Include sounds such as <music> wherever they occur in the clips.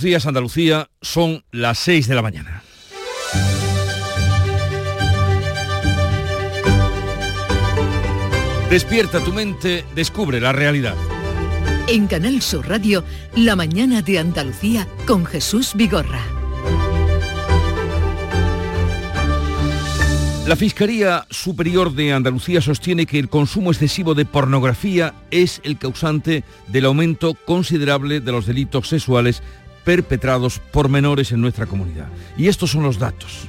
Días Andalucía son las 6 de la mañana. Despierta tu mente, descubre la realidad. En Canal Sur Radio, La mañana de Andalucía con Jesús Vigorra. La Fiscalía Superior de Andalucía sostiene que el consumo excesivo de pornografía es el causante del aumento considerable de los delitos sexuales perpetrados por menores en nuestra comunidad. Y estos son los datos.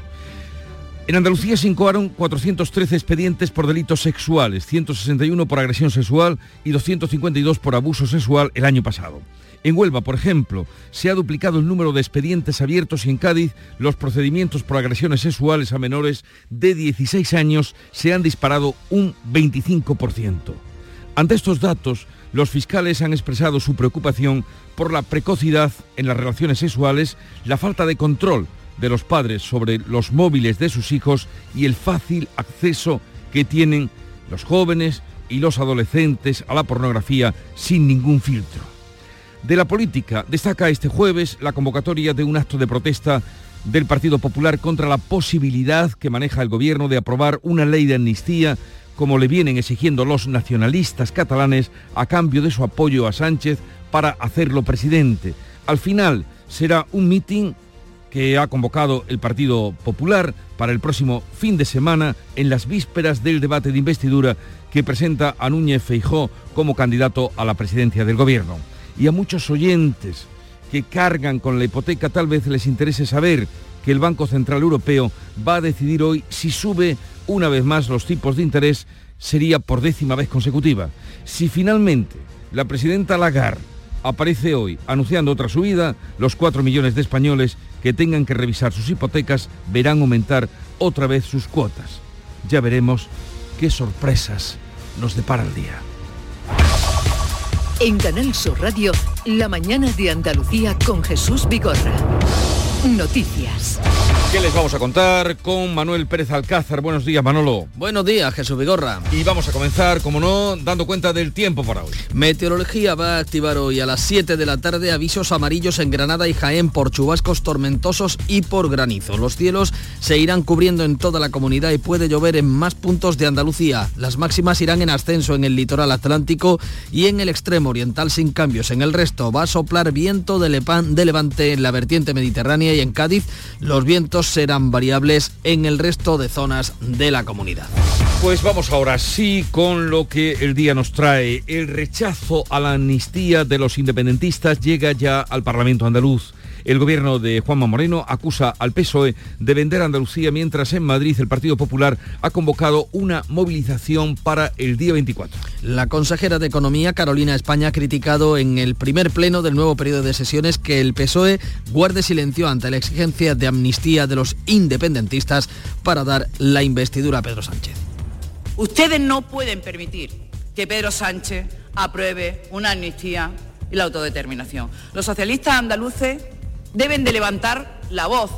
En Andalucía se incoaron 413 expedientes por delitos sexuales, 161 por agresión sexual y 252 por abuso sexual el año pasado. En Huelva, por ejemplo, se ha duplicado el número de expedientes abiertos y en Cádiz los procedimientos por agresiones sexuales a menores de 16 años se han disparado un 25%. Ante estos datos, los fiscales han expresado su preocupación por la precocidad en las relaciones sexuales, la falta de control de los padres sobre los móviles de sus hijos y el fácil acceso que tienen los jóvenes y los adolescentes a la pornografía sin ningún filtro. De la política destaca este jueves la convocatoria de un acto de protesta del Partido Popular contra la posibilidad que maneja el gobierno de aprobar una ley de amnistía como le vienen exigiendo los nacionalistas catalanes a cambio de su apoyo a Sánchez para hacerlo presidente. Al final será un mitin que ha convocado el Partido Popular para el próximo fin de semana en las vísperas del debate de investidura que presenta a Núñez Feijó como candidato a la presidencia del gobierno. Y a muchos oyentes que cargan con la hipoteca tal vez les interese saber que el Banco Central Europeo va a decidir hoy si sube una vez más los tipos de interés sería por décima vez consecutiva. Si finalmente la presidenta Lagarde aparece hoy anunciando otra subida, los cuatro millones de españoles que tengan que revisar sus hipotecas verán aumentar otra vez sus cuotas. Ya veremos qué sorpresas nos depara el día. En Canal Sur Radio, la mañana de Andalucía con Jesús Vigorra. Noticias. ¿Qué les vamos a contar con Manuel Pérez Alcázar? Buenos días, Manolo. Buenos días, Jesús Vigorra. Y vamos a comenzar, como no, dando cuenta del tiempo para hoy. Meteorología va a activar hoy a las 7 de la tarde avisos amarillos en Granada y Jaén por chubascos tormentosos y por granizo. Los cielos se irán cubriendo en toda la comunidad y puede llover en más puntos de Andalucía. Las máximas irán en ascenso en el litoral atlántico y en el extremo oriental sin cambios. En el resto va a soplar viento de, de levante en la vertiente mediterránea y en Cádiz los vientos serán variables en el resto de zonas de la comunidad. Pues vamos ahora sí con lo que el día nos trae. El rechazo a la amnistía de los independentistas llega ya al Parlamento andaluz. El gobierno de Juanma Moreno acusa al PSOE de vender Andalucía mientras en Madrid el Partido Popular ha convocado una movilización para el día 24. La consejera de Economía, Carolina España, ha criticado en el primer pleno del nuevo periodo de sesiones que el PSOE guarde silencio ante la exigencia de amnistía de los independentistas para dar la investidura a Pedro Sánchez. Ustedes no pueden permitir que Pedro Sánchez apruebe una amnistía y la autodeterminación. Los socialistas andaluces deben de levantar la voz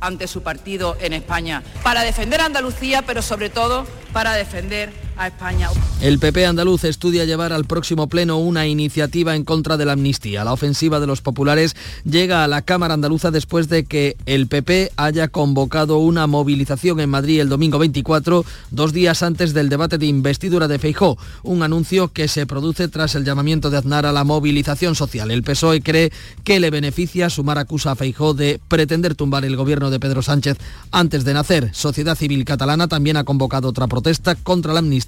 ante su partido en España para defender a Andalucía, pero sobre todo para defender El PP andaluz estudia llevar al próximo pleno una iniciativa en contra de la amnistía. La ofensiva de los populares llega a la Cámara andaluza después de que el PP haya convocado una movilización en Madrid el domingo 24, dos días antes del debate de investidura de Feijó, un anuncio que se produce tras el llamamiento de Aznar a la movilización social. El PSOE cree que le beneficia sumar acusa a Feijó de pretender tumbar el gobierno de Pedro Sánchez antes de nacer. Sociedad Civil Catalana también ha convocado otra protesta contra la amnistía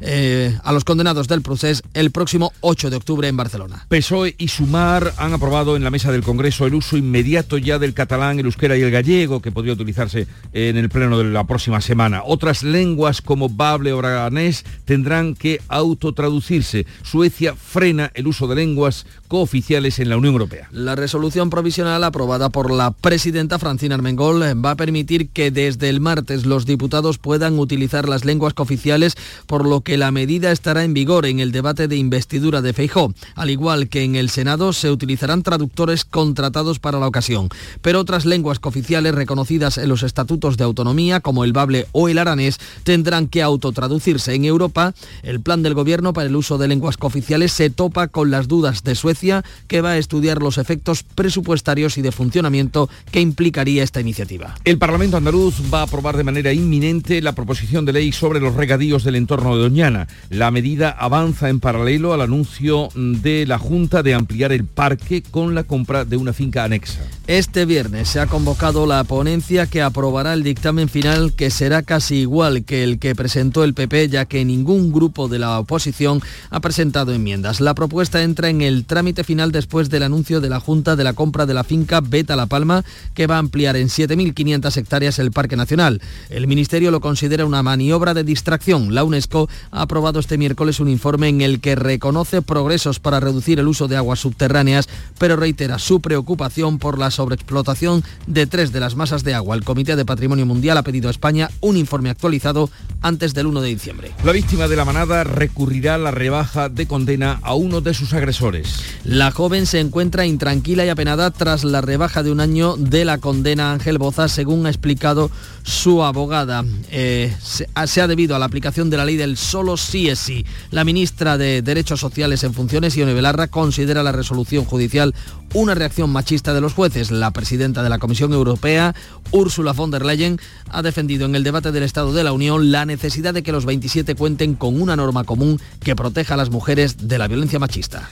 eh, a los condenados del proceso el próximo 8 de octubre en Barcelona. PSOE y Sumar han aprobado en la mesa del Congreso el uso inmediato ya del catalán, el euskera y el gallego, que podría utilizarse en el pleno de la próxima semana. Otras lenguas como bable o braganés tendrán que autotraducirse. Suecia frena el uso de lenguas cooficiales en la Unión Europea. La resolución provisional aprobada por la presidenta Francina Armengol va a permitir que desde el martes los diputados puedan utilizar las lenguas cooficiales por lo que la medida estará en vigor en el debate de investidura de Feijó. Al igual que en el Senado, se utilizarán traductores contratados para la ocasión. Pero otras lenguas cooficiales reconocidas en los estatutos de autonomía, como el bable o el aranés, tendrán que autotraducirse. En Europa, el plan del gobierno para el uso de lenguas cooficiales se topa con las dudas de Suecia, que va a estudiar los efectos presupuestarios y de funcionamiento que implicaría esta iniciativa. El Parlamento andaluz va a aprobar de manera inminente la proposición de ley sobre los regadíos del entorno de Doñana. La medida avanza en paralelo al anuncio de la Junta de ampliar el parque con la compra de una finca anexa. Este viernes se ha convocado la ponencia que aprobará el dictamen final que será casi igual que el que presentó el PP ya que ningún grupo de la oposición ha presentado enmiendas. La propuesta entra en el trámite final después del anuncio de la Junta de la compra de la finca Beta La Palma que va a ampliar en 7.500 hectáreas el Parque Nacional. El Ministerio lo considera una maniobra de distracción. La UNESCO ha aprobado este miércoles un informe en el que reconoce progresos para reducir el uso de aguas subterráneas, pero reitera su preocupación por la sobreexplotación de tres de las masas de agua. El Comité de Patrimonio Mundial ha pedido a España un informe actualizado antes del 1 de diciembre. La víctima de la manada recurrirá a la rebaja de condena a uno de sus agresores. La joven se encuentra intranquila y apenada tras la rebaja de un año de la condena Ángel Boza, según ha explicado su abogada. Eh, se, se, ha debido a la aplicación de la ley del solo sí es sí. La ministra de Derechos Sociales en funciones, Ione Belarra, considera la resolución judicial una reacción machista de los jueces. La presidenta de la Comisión Europea, Ursula von der Leyen, ha defendido en el debate del Estado de la Unión la necesidad de que los 27 cuenten con una norma común que proteja a las mujeres de la violencia machista.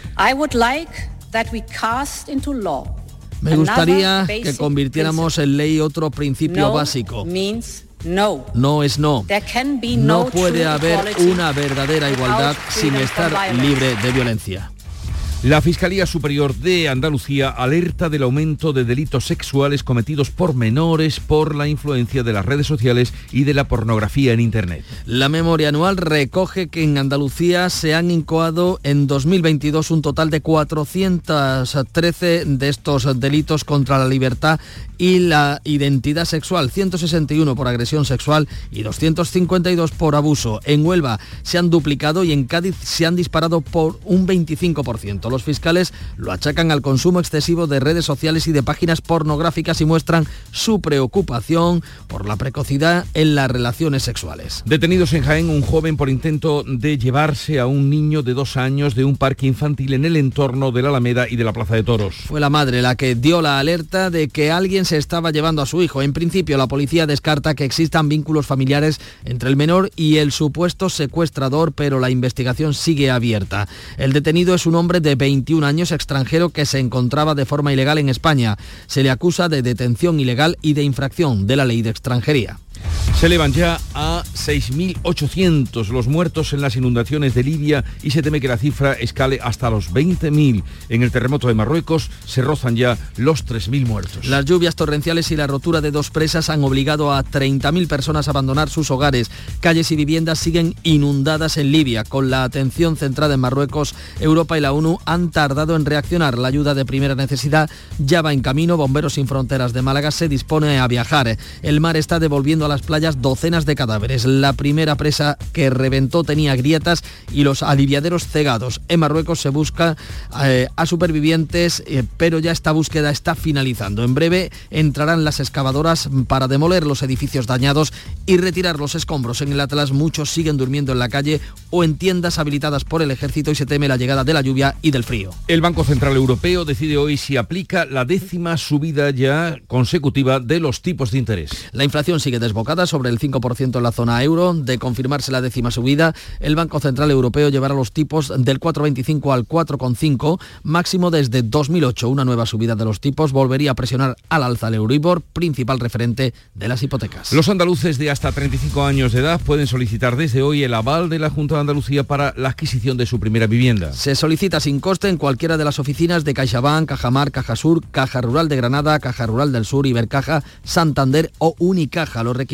Me gustaría que convirtiéramos en ley otro principio no básico. Means no. No es no. There can be No puede haber una verdadera igualdad sin estar libre de violencia. La Fiscalía Superior de Andalucía alerta del aumento de delitos sexuales cometidos por menores por la influencia de las redes sociales y de la pornografía en Internet. La memoria anual recoge que en Andalucía se han incoado en 2022 un total de 413 de estos delitos contra la libertad y la identidad sexual, 161 por agresión sexual y 252 por abuso. En Huelva se han duplicado y en Cádiz se han disparado por un 25%. Los fiscales lo achacan al consumo excesivo de redes sociales y de páginas pornográficas y muestran su preocupación por la precocidad en las relaciones sexuales. Detenidos en Jaén un joven por intento de llevarse a un niño de dos años de un parque infantil en el entorno de la Alameda y de la Plaza de Toros. Fue la madre la que dio la alerta de que alguien se estaba llevando a su hijo. En principio, la policía descarta que existan vínculos familiares entre el menor y el supuesto secuestrador, pero la investigación sigue abierta. El detenido es un hombre de 21 años extranjero que se encontraba de forma ilegal en España. Se le acusa de detención ilegal y de infracción de la ley de extranjería. Se elevan ya a 6.800 los muertos en las inundaciones de Libia y se teme que la cifra escale hasta los 20.000. En el terremoto de Marruecos se rozan ya los 3.000 muertos. Las lluvias torrenciales y la rotura de dos presas han obligado a 30.000 personas a abandonar sus hogares. Calles y viviendas siguen inundadas en Libia. Con la atención centrada en Marruecos, Europa y la ONU han tardado en reaccionar. La ayuda de primera necesidad ya va en camino. Bomberos sin Fronteras de Málaga se dispone a viajar. El mar está devolviendo a las playas docenas de cadáveres. La primera presa que reventó tenía grietas y los aliviaderos cegados. En Marruecos se busca eh, a supervivientes, eh, pero ya esta búsqueda está finalizando. En breve entrarán las excavadoras para demoler los edificios dañados y retirar los escombros. En el Atlas muchos siguen durmiendo en la calle o en tiendas habilitadas por el ejército y se teme la llegada de la lluvia y del frío. El Banco Central Europeo decide hoy si aplica la décima subida ya consecutiva de los tipos de interés. La inflación sigue desbocada sobre el 5% en la zona euro. De confirmarse la décima subida, el Banco Central Europeo llevará los tipos del 4,25 al 4,5, máximo desde 2008. Una nueva subida de los tipos volvería a presionar al alza el Euribor, principal referente de las hipotecas. Los andaluces de hasta 35 años de edad pueden solicitar desde hoy el aval de la Junta de Andalucía para la adquisición de su primera vivienda. Se solicita sin coste en cualquiera de las oficinas de CaixaBank, Cajamar, Cajasur, Caja Rural de Granada, Caja Rural del Sur, Ibercaja, Santander o Unicaja. Los requisitos,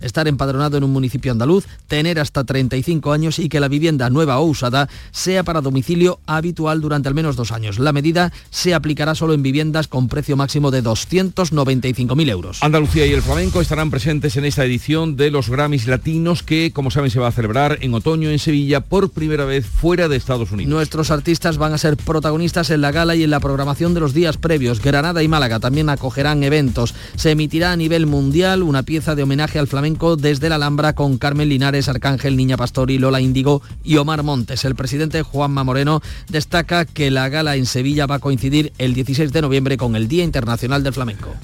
estar empadronado en en un municipio andaluz, tener hasta 35 años y que la vivienda nueva o usada sea para domicilio habitual durante al menos dos años. La medida se aplicará solo en viviendas con precio máximo de 295.000 euros. Andalucía y el flamenco estarán presentes en esta edición de los Grammys Latinos que, como saben, se va a celebrar en otoño en Sevilla por primera vez fuera de Estados Unidos. Nuestros artistas van a ser protagonistas en la gala y en la programación de los días previos. Granada y Málaga también acogerán eventos. Se emitirá a nivel mundial una pieza de homenaje al flamenco desde la Alhambra con Carmen Linares, Arcángel, Niña Pastori, Lola Índigo y Omar Montes. El presidente Juanma Moreno destaca que la gala en Sevilla va a coincidir el 16 de noviembre con el Día Internacional del Flamenco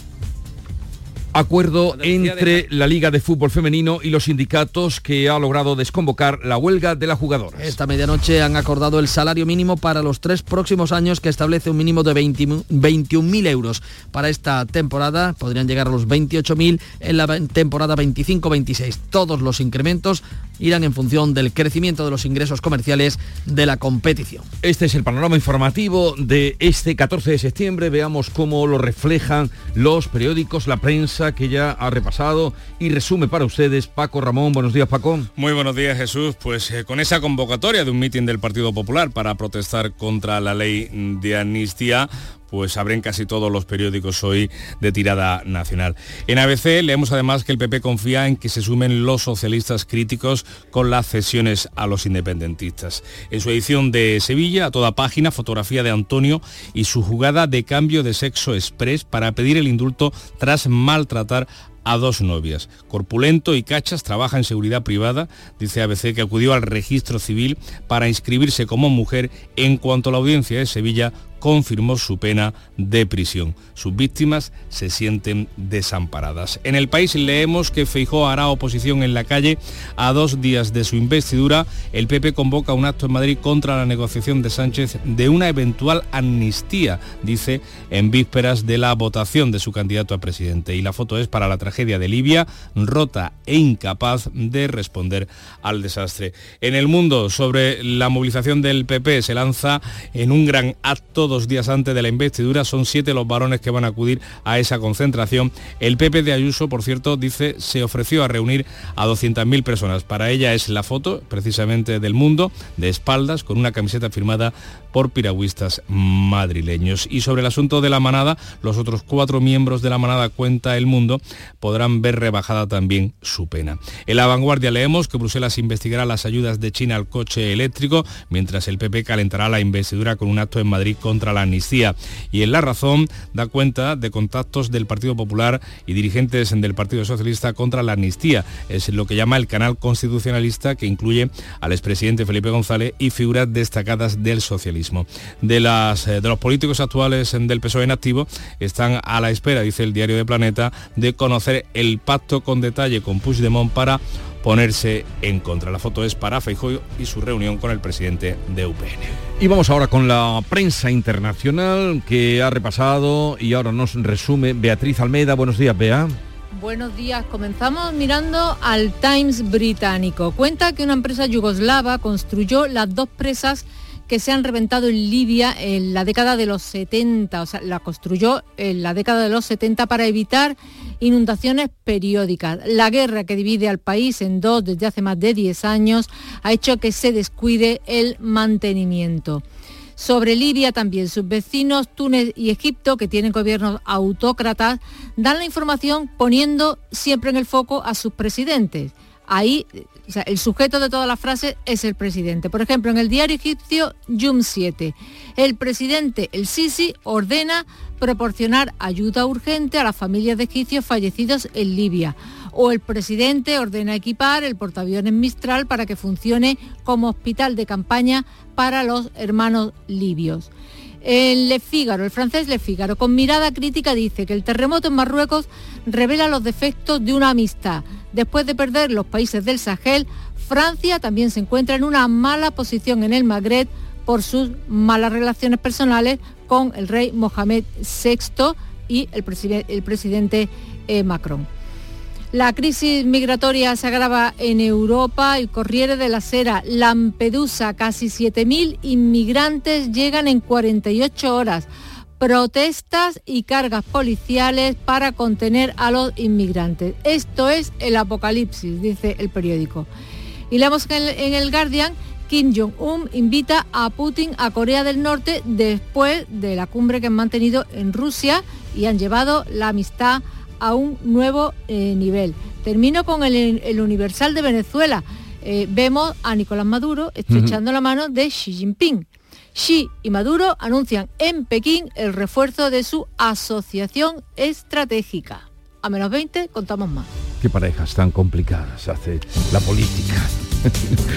acuerdo entre la Liga de Fútbol Femenino y los sindicatos que ha logrado desconvocar la huelga de las jugadoras. Esta medianoche han acordado el salario mínimo para los tres próximos años que establece un mínimo de 21.000 euros. Para esta temporada podrían llegar a los 28.000 en la temporada 25-26. Todos los incrementos irán en función del crecimiento de los ingresos comerciales de la competición. Este es el panorama informativo de este 14 de septiembre. Veamos cómo lo reflejan los periódicos, la prensa que ya ha repasado y resume para ustedes Paco Ramón. Buenos días, Paco. Muy buenos días, Jesús. Pues eh, con esa convocatoria de un mitin del Partido Popular para protestar contra la ley de amnistía, pues abren casi todos los periódicos hoy de tirada nacional. En ABC leemos además que el PP confía en que se sumen los socialistas críticos con las cesiones a los independentistas. En su edición de Sevilla, a toda página, fotografía de Antonio y su jugada de cambio de sexo express para pedir el indulto tras maltratar a dos novias. Corpulento y Cachas trabaja en seguridad privada, dice ABC que acudió al registro civil para inscribirse como mujer en cuanto la audiencia de Sevilla confirmó su pena de prisión. Sus víctimas se sienten desamparadas. En el país leemos que Feijó hará oposición en la calle a dos días de su investidura. El PP convoca un acto en Madrid contra la negociación de Sánchez de una eventual amnistía, dice, en vísperas de la votación de su candidato a presidente. Y la foto es para la tragedia de Libia, rota e incapaz de responder al desastre. En el mundo, sobre la movilización del PP, se lanza en un gran acto dos días antes de la investidura. Son siete los varones que van a acudir a esa concentración. El PP de Ayuso, por cierto, dice se ofreció a reunir a 200.000 personas. Para ella es la foto, precisamente del mundo, de espaldas, con una camiseta firmada por piragüistas madrileños. Y sobre el asunto de la manada, los otros cuatro miembros de la manada Cuenta el Mundo podrán ver rebajada también su pena. En la vanguardia leemos que Bruselas investigará las ayudas de China al coche eléctrico, mientras el PP calentará la investidura con un acto en Madrid con contra la amnistía. Y en La Razón da cuenta de contactos del Partido Popular y dirigentes del Partido Socialista contra la amnistía. Es lo que llama el canal constitucionalista que incluye al expresidente Felipe González y figuras destacadas del socialismo. De, las, eh, de los políticos actuales del PSOE en activo están a la espera, dice el diario de Planeta, de conocer el pacto con detalle con Puigdemont para ponerse en contra. La foto es para Feijóo y su reunión con el presidente de UPN. Y vamos ahora con la prensa internacional que ha repasado y ahora nos resume Beatriz Almeida. Buenos días, Bea. Buenos días. Comenzamos mirando al Times británico. Cuenta que una empresa yugoslava construyó las dos presas que se han reventado en Libia en la década de los 70, o sea, la construyó en la década de los 70 para evitar inundaciones periódicas. La guerra que divide al país en dos desde hace más de 10 años ha hecho que se descuide el mantenimiento. Sobre Libia también sus vecinos Túnez y Egipto, que tienen gobiernos autócratas, dan la información poniendo siempre en el foco a sus presidentes. Ahí el sujeto de todas las frases es el presidente. Por ejemplo, en el diario egipcio Yum 7, el presidente, el Sisi, ordena proporcionar ayuda urgente a las familias de egipcios fallecidos en Libia. O el presidente ordena equipar el portaaviones Mistral para que funcione como hospital de campaña para los hermanos libios. El Figaro, el francés Le Figaro, con mirada crítica dice que el terremoto en Marruecos revela los defectos de una amistad. Después de perder los países del Sahel, Francia también se encuentra en una mala posición en el Magreb por sus malas relaciones personales con el rey Mohamed VI y el, presidente eh, Macron. La crisis migratoria se agrava en Europa. El Corriere de la Sera, Lampedusa, casi 7.000 inmigrantes llegan en 48 horas. protestas y cargas policiales para contener a los inmigrantes. Esto es el apocalipsis, dice el periódico. Y leemos en el, en el Guardian, Kim Jong-un invita a Putin a Corea del Norte después de la cumbre que han mantenido en Rusia y han llevado la amistad a un nuevo eh, nivel. Termino con el, el Universal de Venezuela. Eh, vemos a Nicolás Maduro estrechando la mano de Xi Jinping. Xi y Maduro anuncian en Pekín el refuerzo de su asociación estratégica. A menos 20 contamos más. Qué parejas tan complicadas hace la política.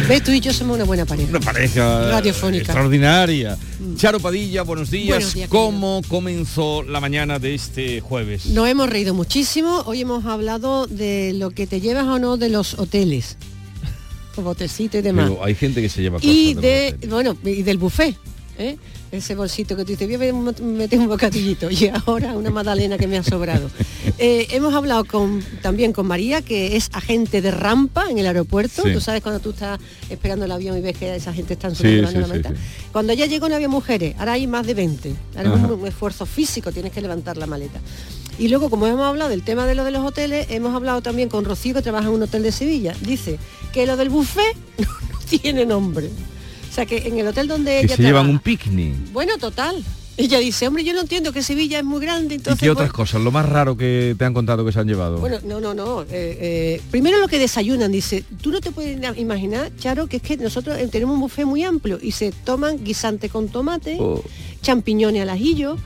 Ves, tú y yo somos una buena pareja. Una pareja Radiofónica. extraordinaria. Charo Padilla, buenos días. Buenos días, ¿Cómo comenzó la mañana de este jueves? Nos hemos reído muchísimo. Hoy hemos hablado de lo que te llevas o no de los hoteles. Botecito y demás. Pero hay gente que se lleva cosas Y de, hoteles. bueno, y del buffet. ¿Eh? Ese bolsito que tú dices, voy a meter un bocadillito <laughs> y ahora una magdalena que me ha sobrado. <laughs> Eh, hemos hablado con, también con María, que es agente de rampa en el aeropuerto. Sí. Tú sabes cuando tú estás esperando el avión y ves que esa gente está subiendo sí, la sí, sí. Cuando ya llegó no había mujeres, ahora hay más de 20. Ahora es un, un esfuerzo físico, tienes que levantar la maleta. Y luego, como hemos hablado del tema de lo de los hoteles, hemos hablado también con Rocío, que trabaja en un hotel de Sevilla. Dice que lo del buffet <laughs> no, no tiene nombre. O sea, que en el hotel donde Que ella se llevan un picnic. Bueno, total. Ella dice, hombre, yo no entiendo que Sevilla es muy grande, ¿Y entonces... qué otras bueno, cosas? Lo más raro que te han contado que se han llevado. bueno, no, no, no. eh, eh, primero lo que desayunan, dice, tú no te puedes na- imaginar, Charo, que es que nosotros eh, tenemos un buffet muy amplio y se toman guisante con tomate, Oh. champiñones al ajillo,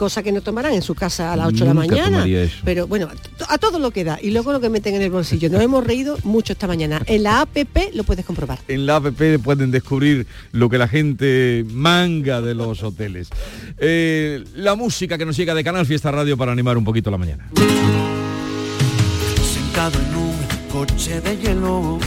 cosa que no tomarán en su casa a las 8 de la mañana. Pero bueno, a to- a todo lo que da. Y luego lo que meten en el bolsillo. Nos hemos reído mucho esta mañana. En la APP lo puedes comprobar. en la app pueden descubrir lo que la gente manga de los hoteles. Eh, la música que nos llega de Canal Fiesta Radio para animar un poquito la mañana. sentado en un coche de hielo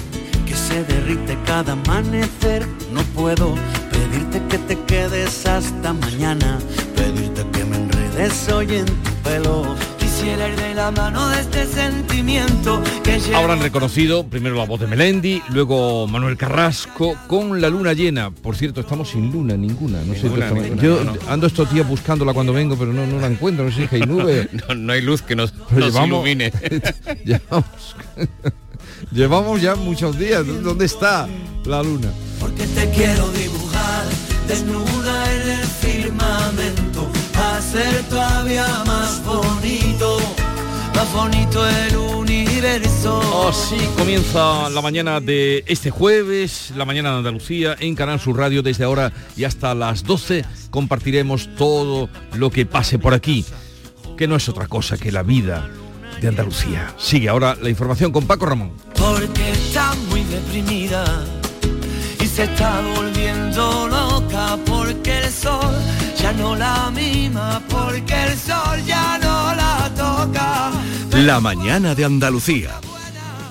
que se derrite cada amanecer. No puedo pedirte que te quedes hasta mañana, pedirte que me enredes hoy en tu pelo. Quisiera ir de la mano de este sentimiento que llevo Ahora han reconocido primero la voz de Melendi, luego Manuel Carrasco con la luna llena. Por cierto, estamos sin luna ninguna. No sé Ninguna, Yo no, no. ando estos días buscándola cuando vengo, pero no, no la encuentro. No sé si hay nube. <laughs> No, no hay luz que nos, nos llevamos- ilumine. <laughs> llevamos, <laughs> llevamos ya muchos días. ¿Dónde está la luna? porque te quiero dibujar desnuda hacer todavía más bonito, más bonito el universo. Así comienza la mañana de este jueves, la mañana de Andalucía, en Canal Sur Radio. Desde ahora y hasta las 12 compartiremos todo lo que pase por aquí, que no es otra cosa que la vida de Andalucía. Sigue ahora la información con Paco Ramón. porque está muy deprimida y se está volviendo loca porque el sol ya no la mima, porque el sol ya no la toca. La mañana de Andalucía.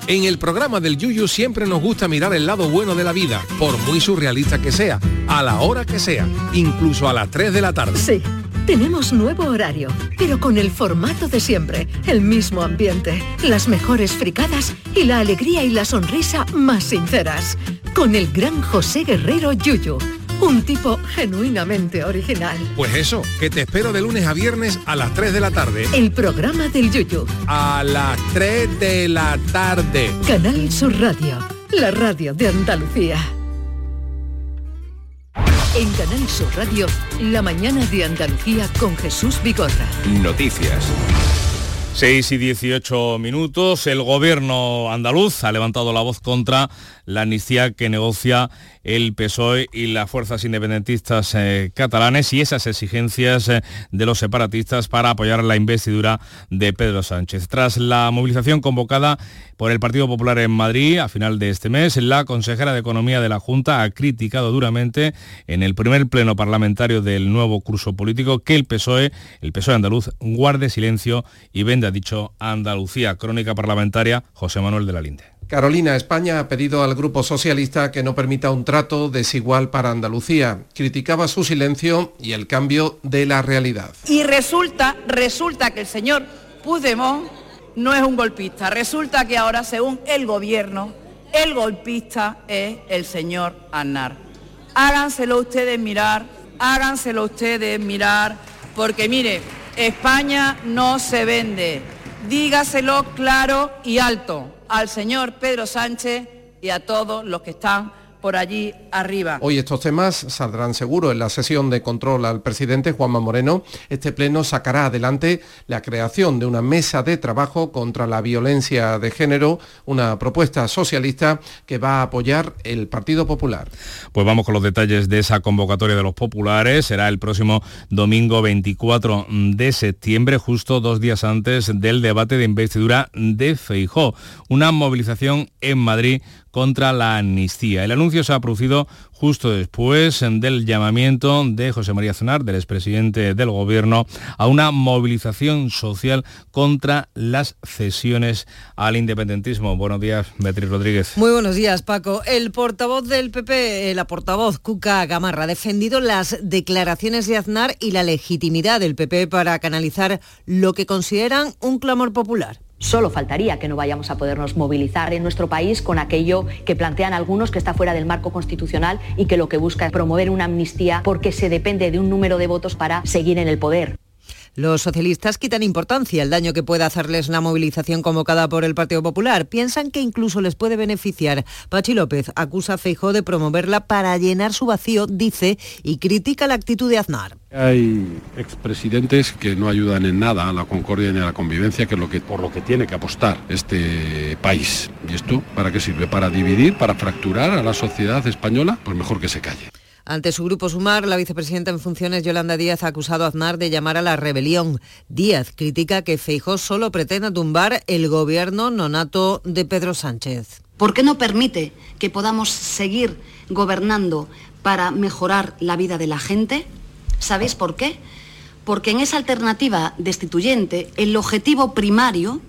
En el programa del Yuyu siempre nos gusta mirar el lado bueno de la vida, por muy surrealista que sea, a la hora que sea, incluso a las 3 de la tarde. Sí, tenemos nuevo horario, pero con el formato de siempre, el mismo ambiente, las mejores fricadas y la alegría y la sonrisa más sinceras. Con el gran José Guerrero Yuyu, un tipo genuinamente original. Pues eso, que te espero de lunes a viernes a las 3 de la tarde. El programa del Yuyu, A las 3 de la tarde. Canal Sur Radio, la radio de Andalucía. En Canal Sur Radio, la mañana de Andalucía con Jesús Vigorra. Noticias. 6 y 18 minutos. El gobierno andaluz ha levantado la voz contra la amnistía que negocia el PSOE y las fuerzas independentistas eh, catalanes y esas exigencias eh, de los separatistas para apoyar la investidura de Pedro Sánchez. Tras la movilización convocada por el Partido Popular en Madrid a final de este mes, la consejera de Economía de la Junta ha criticado duramente en el primer pleno parlamentario del nuevo curso político que el PSOE, el PSOE andaluz, guarde silencio y venda dicho Andalucía. Crónica parlamentaria, José Manuel de la Linde. Carolina España ha pedido al Grupo Socialista que no permita un trato desigual para Andalucía. Criticaba su silencio y el cambio de la realidad. Y resulta, resulta que el señor Puigdemont no es un golpista. Resulta que ahora, según el gobierno, el golpista es el señor Aznar. Háganselo ustedes mirar, háganselo ustedes mirar, Porque mire, España no se vende. Dígaselo claro y alto al señor Pedro Sánchez y a todos los que están por allí arriba. Hoy estos temas saldrán seguro en la sesión de control al presidente Juanma Moreno. Este pleno sacará adelante la creación de una mesa de trabajo contra la violencia de género, una propuesta socialista que va a apoyar el Partido Popular. Pues vamos con los detalles de esa convocatoria de los populares. Será el próximo domingo 24 de septiembre, justo dos días antes del debate de investidura de Feijó. Una movilización en Madrid contra la amnistía. El anuncio se ha producido justo después del llamamiento de José María Aznar, del expresidente del Gobierno, a una movilización social contra las cesiones al independentismo. Buenos días, Beatriz Rodríguez. Muy buenos días, Paco. El portavoz del PP, eh, la portavoz Cuca Gamarra, ha defendido las declaraciones de Aznar y la legitimidad del PP para canalizar lo que consideran un clamor popular. Solo faltaría que no vayamos a podernos movilizar en nuestro país con aquello que plantean algunos que está fuera del marco constitucional y que lo que busca es promover una amnistía porque se depende de un número de votos para seguir en el poder. Los socialistas quitan importancia al daño que pueda hacerles la movilización convocada por el Partido Popular. Piensan que incluso les puede beneficiar. Pachi López acusa a Feijó de promoverla para llenar su vacío, dice, y critica la actitud de Aznar. Hay expresidentes que no ayudan en nada a la concordia ni a la convivencia, que es lo que, por lo que tiene que apostar este país. ¿Y esto para qué sirve? ¿Para dividir? ¿Para fracturar a la sociedad española? Pues mejor que se calle. Ante su grupo Sumar, la vicepresidenta en funciones Yolanda Díaz ha acusado a Aznar de llamar a la rebelión. Díaz critica que Feijó solo pretende tumbar el gobierno nonato de Pedro Sánchez. ¿Por qué no permite que podamos seguir gobernando para mejorar la vida de la gente? ¿Sabéis por qué? Porque en esa alternativa destituyente el objetivo primario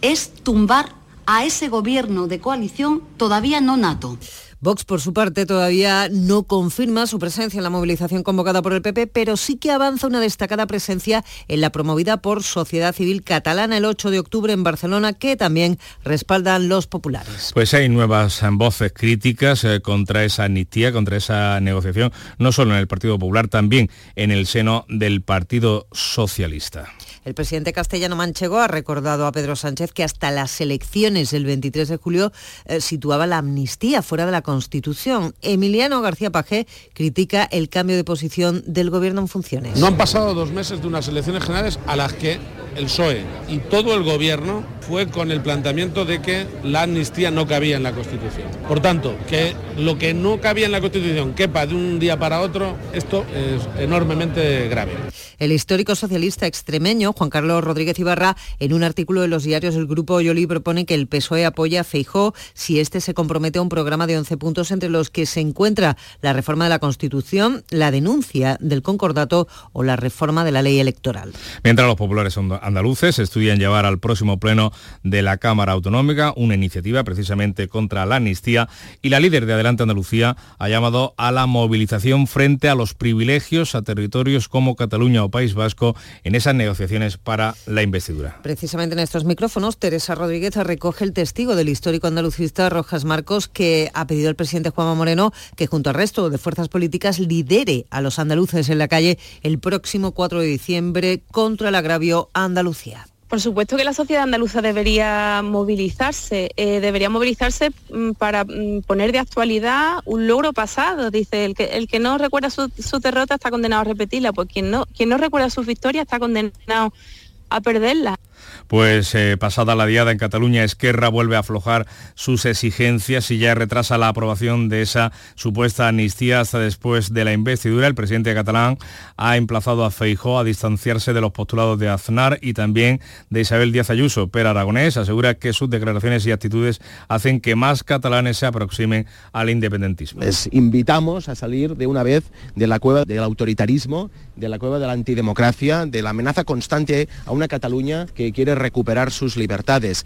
es tumbar a ese gobierno de coalición todavía no nato. Vox, por su parte, todavía no confirma su presencia en la movilización convocada por el PP, pero sí que avanza una destacada presencia en la promovida por Sociedad Civil Catalana el 8 de octubre en Barcelona, que también respaldan los populares. Pues hay nuevas voces críticas eh, contra esa amnistía, contra esa negociación, no solo en el Partido Popular, también en el seno del Partido Socialista. El presidente castellano manchego ha recordado a Pedro Sánchez que hasta las elecciones del 23 de julio eh, situaba la amnistía fuera de la Constitución. Emiliano García Pajé critica el cambio de posición del gobierno en funciones. No han pasado dos meses de unas elecciones generales a las que el PSOE y todo el gobierno fue con el planteamiento de que la amnistía no cabía en la Constitución. Por tanto, que lo que no cabía en la Constitución quepa de un día para otro, esto es enormemente grave. El histórico socialista extremeño Juan Carlos Rodríguez Ibarra, en un artículo de los diarios del Grupo Yoli propone que el PSOE apoya a Feijó si este se compromete a un programa de 11 puntos entre los que se encuentra la reforma de la Constitución, la denuncia del concordato o la reforma de la ley electoral. Mientras los populares andaluces estudian llevar al próximo pleno de la Cámara Autonómica una iniciativa precisamente contra la amnistía y la líder de Adelante Andalucía ha llamado a la movilización frente a los privilegios a territorios como Cataluña País Vasco en esas negociaciones para la investidura. Precisamente en estos micrófonos, Teresa Rodríguez recoge el testigo del histórico andalucista Rojas Marcos, que ha pedido al presidente Juanma Moreno que junto al resto de fuerzas políticas lidere a los andaluces en la calle el próximo 4 de diciembre contra el agravio Andalucía. Por supuesto que la sociedad andaluza debería movilizarse, eh, debería movilizarse mm, para mm, poner de actualidad un logro pasado. Dice, el que, el que no recuerda su, su, derrota está condenado a repetirla, pues quien no, quien no recuerda sus victorias está condenado a perderla. Pues eh, pasada la diada en Cataluña, Esquerra vuelve a aflojar sus exigencias y ya retrasa la aprobación de esa supuesta amnistía hasta después de la investidura. El presidente catalán ha emplazado a Feijó a distanciarse de los postulados de Aznar y también de Isabel Díaz Ayuso. Pero Aragonés asegura que sus declaraciones y actitudes hacen que más catalanes se aproximen al independentismo. Les invitamos a salir de una vez de la cueva del autoritarismo, de la cueva de la antidemocracia, de la amenaza constante a una Cataluña que quiere recuperar sus libertades.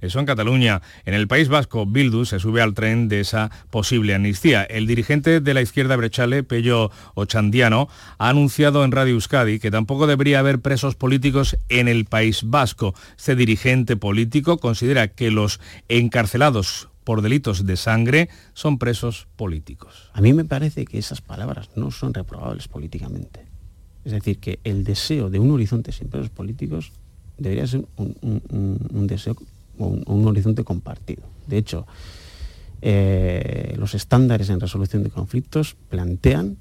Eso en Cataluña. En el País Vasco, Bildu se sube al tren de esa posible amnistía. El dirigente de la izquierda brechale, Pello Ochandiano, ha anunciado en Radio Euskadi que tampoco debería haber presos políticos en el País Vasco. Este dirigente político considera que los encarcelados por delitos de sangre son presos políticos. A mí me parece que esas palabras no son reprobables políticamente Es decir, que el deseo de un horizonte sin presos políticos debería ser un, deseo o un, horizonte compartido. De hecho, eh, los estándares en resolución de conflictos plantean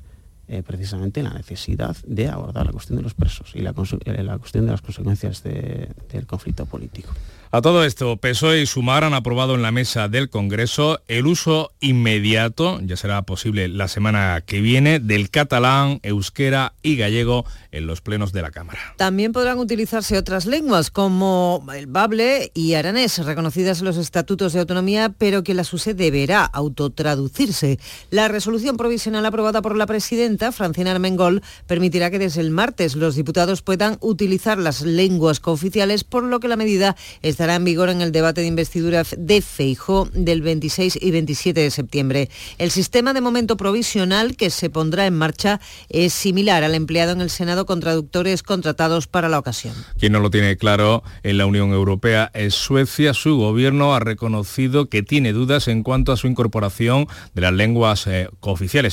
eh, precisamente la necesidad de abordar la cuestión de los presos y la, eh, cuestión de las consecuencias del conflicto político. A todo esto, PSOE y Sumar han aprobado en la mesa del Congreso el uso inmediato, ya será posible la semana que viene, del catalán, euskera y gallego en los plenos de la Cámara. También podrán utilizarse otras lenguas como el bable y aranés, reconocidas en los estatutos de autonomía, pero que la SUSE deberá autotraducirse. La resolución provisional aprobada por la presidenta, Francina Armengol, permitirá que desde el martes los diputados puedan utilizar las lenguas cooficiales, por lo que la medida es estará en vigor en el debate de investidura de Feijó del 26 y 27 de septiembre. El sistema de momento provisional que se pondrá en marcha es similar al empleado en el Senado con traductores contratados para la ocasión. Quien no lo tiene claro en la Unión Europea es Suecia. Su gobierno ha reconocido que tiene dudas en cuanto a su incorporación de las lenguas eh,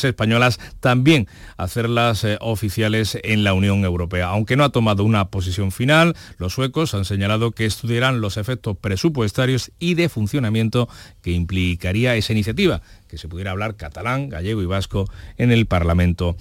españolas, también hacerlas eh, oficiales en la Unión Europea. Aunque no ha tomado una posición final, los suecos han señalado que estudiarán los efectos presupuestarios y de funcionamiento que implicaría esa iniciativa, que se pudiera hablar catalán, gallego y vasco en el Parlamento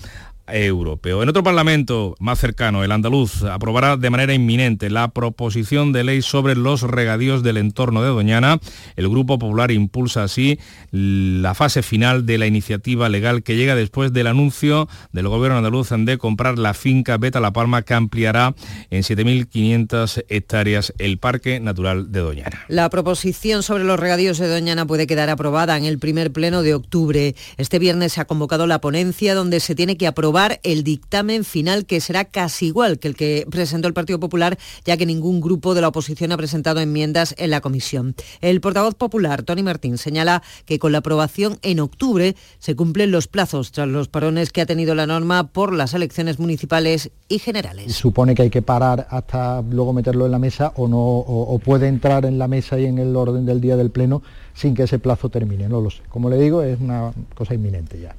europeo. En otro parlamento más cercano, el andaluz, aprobará de manera inminente la proposición de ley sobre los regadíos del entorno de Doñana. El Grupo Popular impulsa así la fase final de la iniciativa legal que llega después del anuncio del gobierno andaluz de comprar la finca Beta La Palma que ampliará en 7.500 hectáreas el Parque Natural de Doñana. La proposición sobre los regadíos de Doñana puede quedar aprobada en el primer pleno de octubre. Este viernes se ha convocado la ponencia donde se tiene que aprobar el dictamen final que será casi igual que el que presentó el Partido Popular, ya que ningún grupo de la oposición ha presentado enmiendas en la comisión. El portavoz popular, Tony Martín, señala que con la aprobación en octubre se cumplen los plazos tras los parones que ha tenido la norma por las elecciones municipales y generales. Supone que hay que parar hasta luego meterlo en la mesa o no o puede entrar en la mesa y en el orden del día del pleno sin que ese plazo termine, no lo sé. Como le digo, es una cosa inminente ya.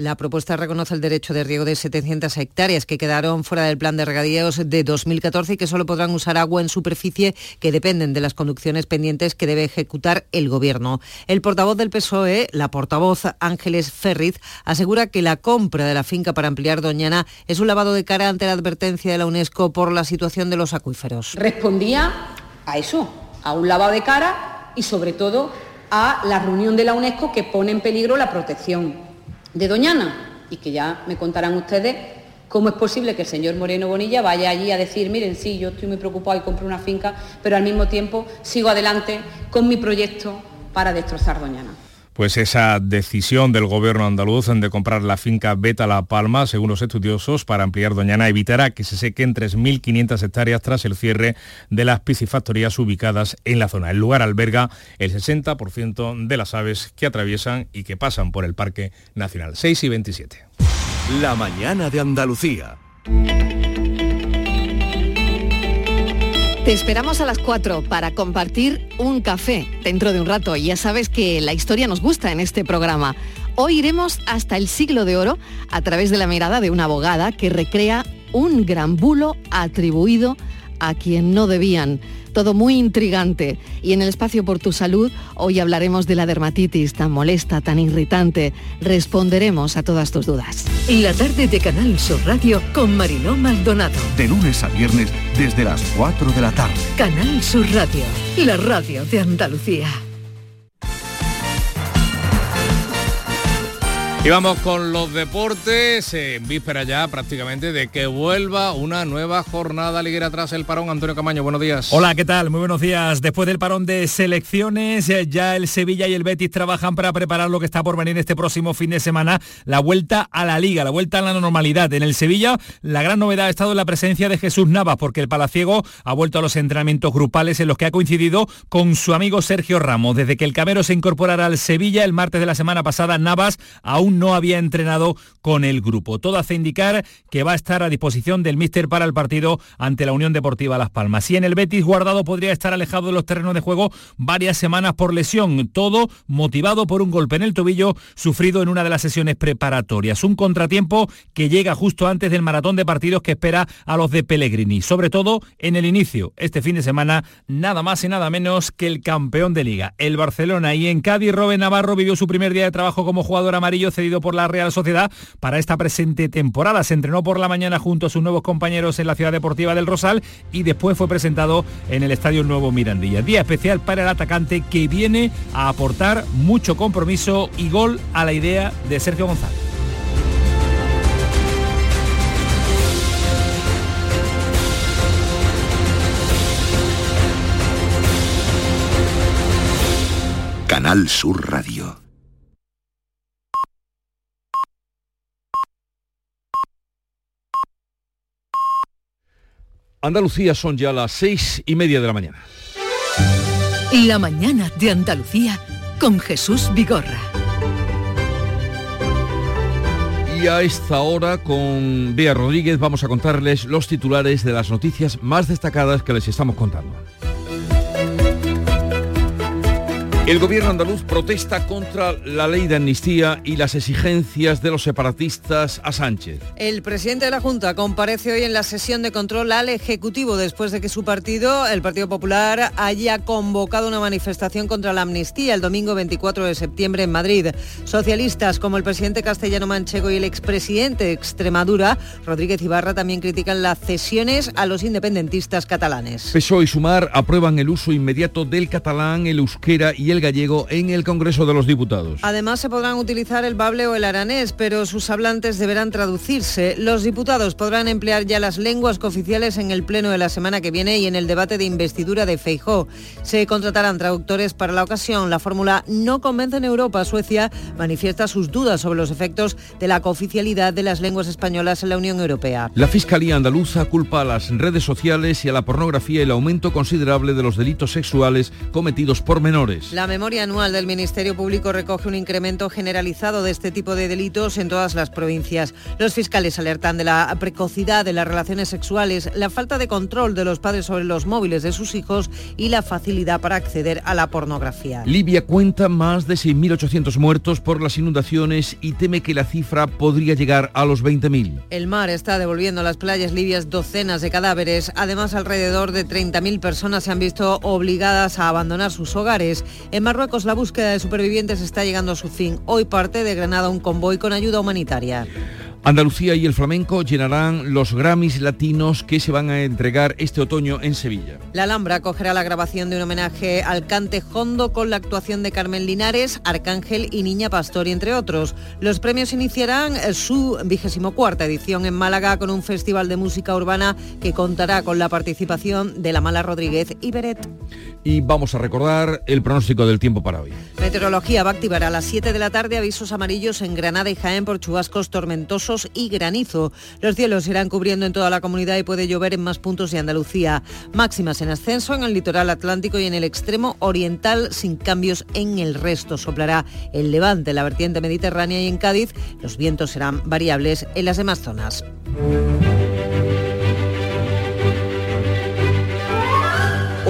La propuesta reconoce el derecho de riego de 700 hectáreas que quedaron fuera del plan de regadíos de 2014 y que solo podrán usar agua en superficie que dependen de las conducciones pendientes que debe ejecutar el Gobierno. El portavoz del PSOE, la portavoz Ángeles Ferriz, asegura que la compra de la finca para ampliar Doñana es un lavado de cara ante la advertencia de la UNESCO por la situación de los acuíferos. Respondía a eso, a un lavado de cara y sobre todo a la reunión de la UNESCO que pone en peligro la protección de Doñana y que ya me contarán ustedes cómo es posible que el señor Moreno Bonilla vaya allí a decir, miren, sí, yo estoy muy preocupado y compro una finca, pero al mismo tiempo sigo adelante con mi proyecto para destrozar Doñana pues esa decisión del gobierno andaluz de comprar la finca Beta La Palma, según los estudiosos, para ampliar Doñana, evitará que se sequen 3.500 hectáreas tras el cierre de las piscifactorías ubicadas en la zona. El lugar alberga el 60% de las aves que atraviesan y que pasan por el Parque Nacional. 6 y 27. La mañana de Andalucía. Te esperamos a las 4 para compartir un café dentro de un rato. Ya sabes que la historia nos gusta en este programa. Hoy iremos hasta el siglo de oro a través de la mirada de una abogada que recrea un gran bulo atribuido a quien no debían todo muy intrigante. Y en el espacio por tu salud, hoy hablaremos de la dermatitis tan molesta, tan irritante. Responderemos a todas tus dudas. La tarde de Canal Sur Radio con Mariló Maldonado. De lunes a viernes desde las 4 de la tarde. Canal Sur Radio, la radio de Andalucía. Y vamos con los deportes, en víspera ya prácticamente de que vuelva una nueva jornada liguera tras el parón. Antonio Camaño, buenos días. Hola, ¿qué tal? Muy buenos días. Después del parón de selecciones, eh, ya el Sevilla y el Betis trabajan para preparar lo que está por venir este próximo fin de semana, la vuelta a la liga, la vuelta a la normalidad. En el Sevilla, la gran novedad ha estado la presencia de Jesús Navas, porque el Palaciego ha vuelto a los entrenamientos grupales en los que ha coincidido con su amigo Sergio Ramos. Desde que el Camero se incorporara al Sevilla el martes de la semana pasada, Navas aún no había entrenado con el grupo. Todo hace indicar que va a estar a disposición del míster para el partido ante la Unión Deportiva Las Palmas. Y en el Betis, Guardado podría estar alejado de los terrenos de juego varias semanas por lesión, todo motivado por un golpe en el tobillo sufrido en una de las sesiones preparatorias. Un contratiempo que llega justo antes del maratón de partidos que espera a los de Pellegrini, sobre todo en el inicio, este fin de semana, nada más y nada menos que el campeón de liga, el Barcelona. Y en Cádiz, Robben Navarro vivió su primer día de trabajo como jugador amarillo cedido por la Real Sociedad para esta presente temporada. Se entrenó por la mañana junto a sus nuevos compañeros en la ciudad deportiva del Rosal y después fue presentado en el Estadio Nuevo Mirandilla. Día especial para el atacante que viene a aportar mucho compromiso y gol a la idea de Sergio González. Canal Sur Radio. Andalucía son ya las seis y media de la mañana. La mañana de Andalucía con Jesús Vigorra. Y a esta hora con Bea Rodríguez vamos a contarles los titulares de las noticias más destacadas que les estamos contando. El gobierno andaluz protesta contra la ley de amnistía y las exigencias de los separatistas a Sánchez. El presidente de la Junta comparece hoy en la sesión de control al Ejecutivo después de que su partido, el Partido Popular, haya convocado una manifestación contra la amnistía el domingo 24 de septiembre en Madrid. Socialistas como el presidente castellano manchego y el expresidente de Extremadura, Rodríguez Ibarra, también critican las cesiones a los independentistas catalanes. PSOE y Sumar aprueban el uso inmediato del catalán, el euskera y el gallego en el Congreso de los Diputados. Además se podrán utilizar el bable o el aranés, pero sus hablantes deberán traducirse. Los diputados podrán emplear ya las lenguas cooficiales en el pleno de la semana que viene y en el debate de investidura de Feijó. Se contratarán traductores para la ocasión. La fórmula no convence en Europa. Suecia manifiesta sus dudas sobre los efectos de la cooficialidad de las lenguas españolas en la Unión Europea. La Fiscalía andaluza culpa a las redes sociales y a la pornografía el aumento considerable de los delitos sexuales cometidos por menores. La memoria anual del Ministerio Público recoge un incremento generalizado de este tipo de delitos en todas las provincias. Los fiscales alertan de la precocidad de las relaciones sexuales, la falta de control de los padres sobre los móviles de sus hijos y la facilidad para acceder a la pornografía. Libia cuenta más de 6.800 muertos por las inundaciones y teme que la cifra podría llegar a los 20.000. El mar está devolviendo a las playas libias docenas de cadáveres. Además, alrededor de 30.000 personas se han visto obligadas a abandonar sus hogares. En Marruecos la búsqueda de supervivientes está llegando a su fin. Hoy parte de Granada un convoy con ayuda humanitaria. Andalucía y el flamenco llenarán los Grammys latinos que se van a entregar este otoño en Sevilla. La Alhambra acogerá la grabación de un homenaje al cante Hondo con la actuación de Carmen Linares, Arcángel y Niña Pastor, entre otros. Los premios iniciarán su vigésimo cuarta edición en Málaga con un festival de música urbana que contará con la participación de La Mala Rodríguez y Beret. Y vamos a recordar el pronóstico del tiempo para hoy. Meteorología va a activar a las 7 de la tarde avisos amarillos en Granada y Jaén por chubascos tormentosos y granizo. Los cielos irán cubriendo en toda la comunidad y puede llover en más puntos de Andalucía. Máximas en ascenso en el litoral atlántico y en el extremo oriental sin cambios en el resto. Soplará el levante, la vertiente mediterránea y en Cádiz los vientos serán variables en las demás zonas.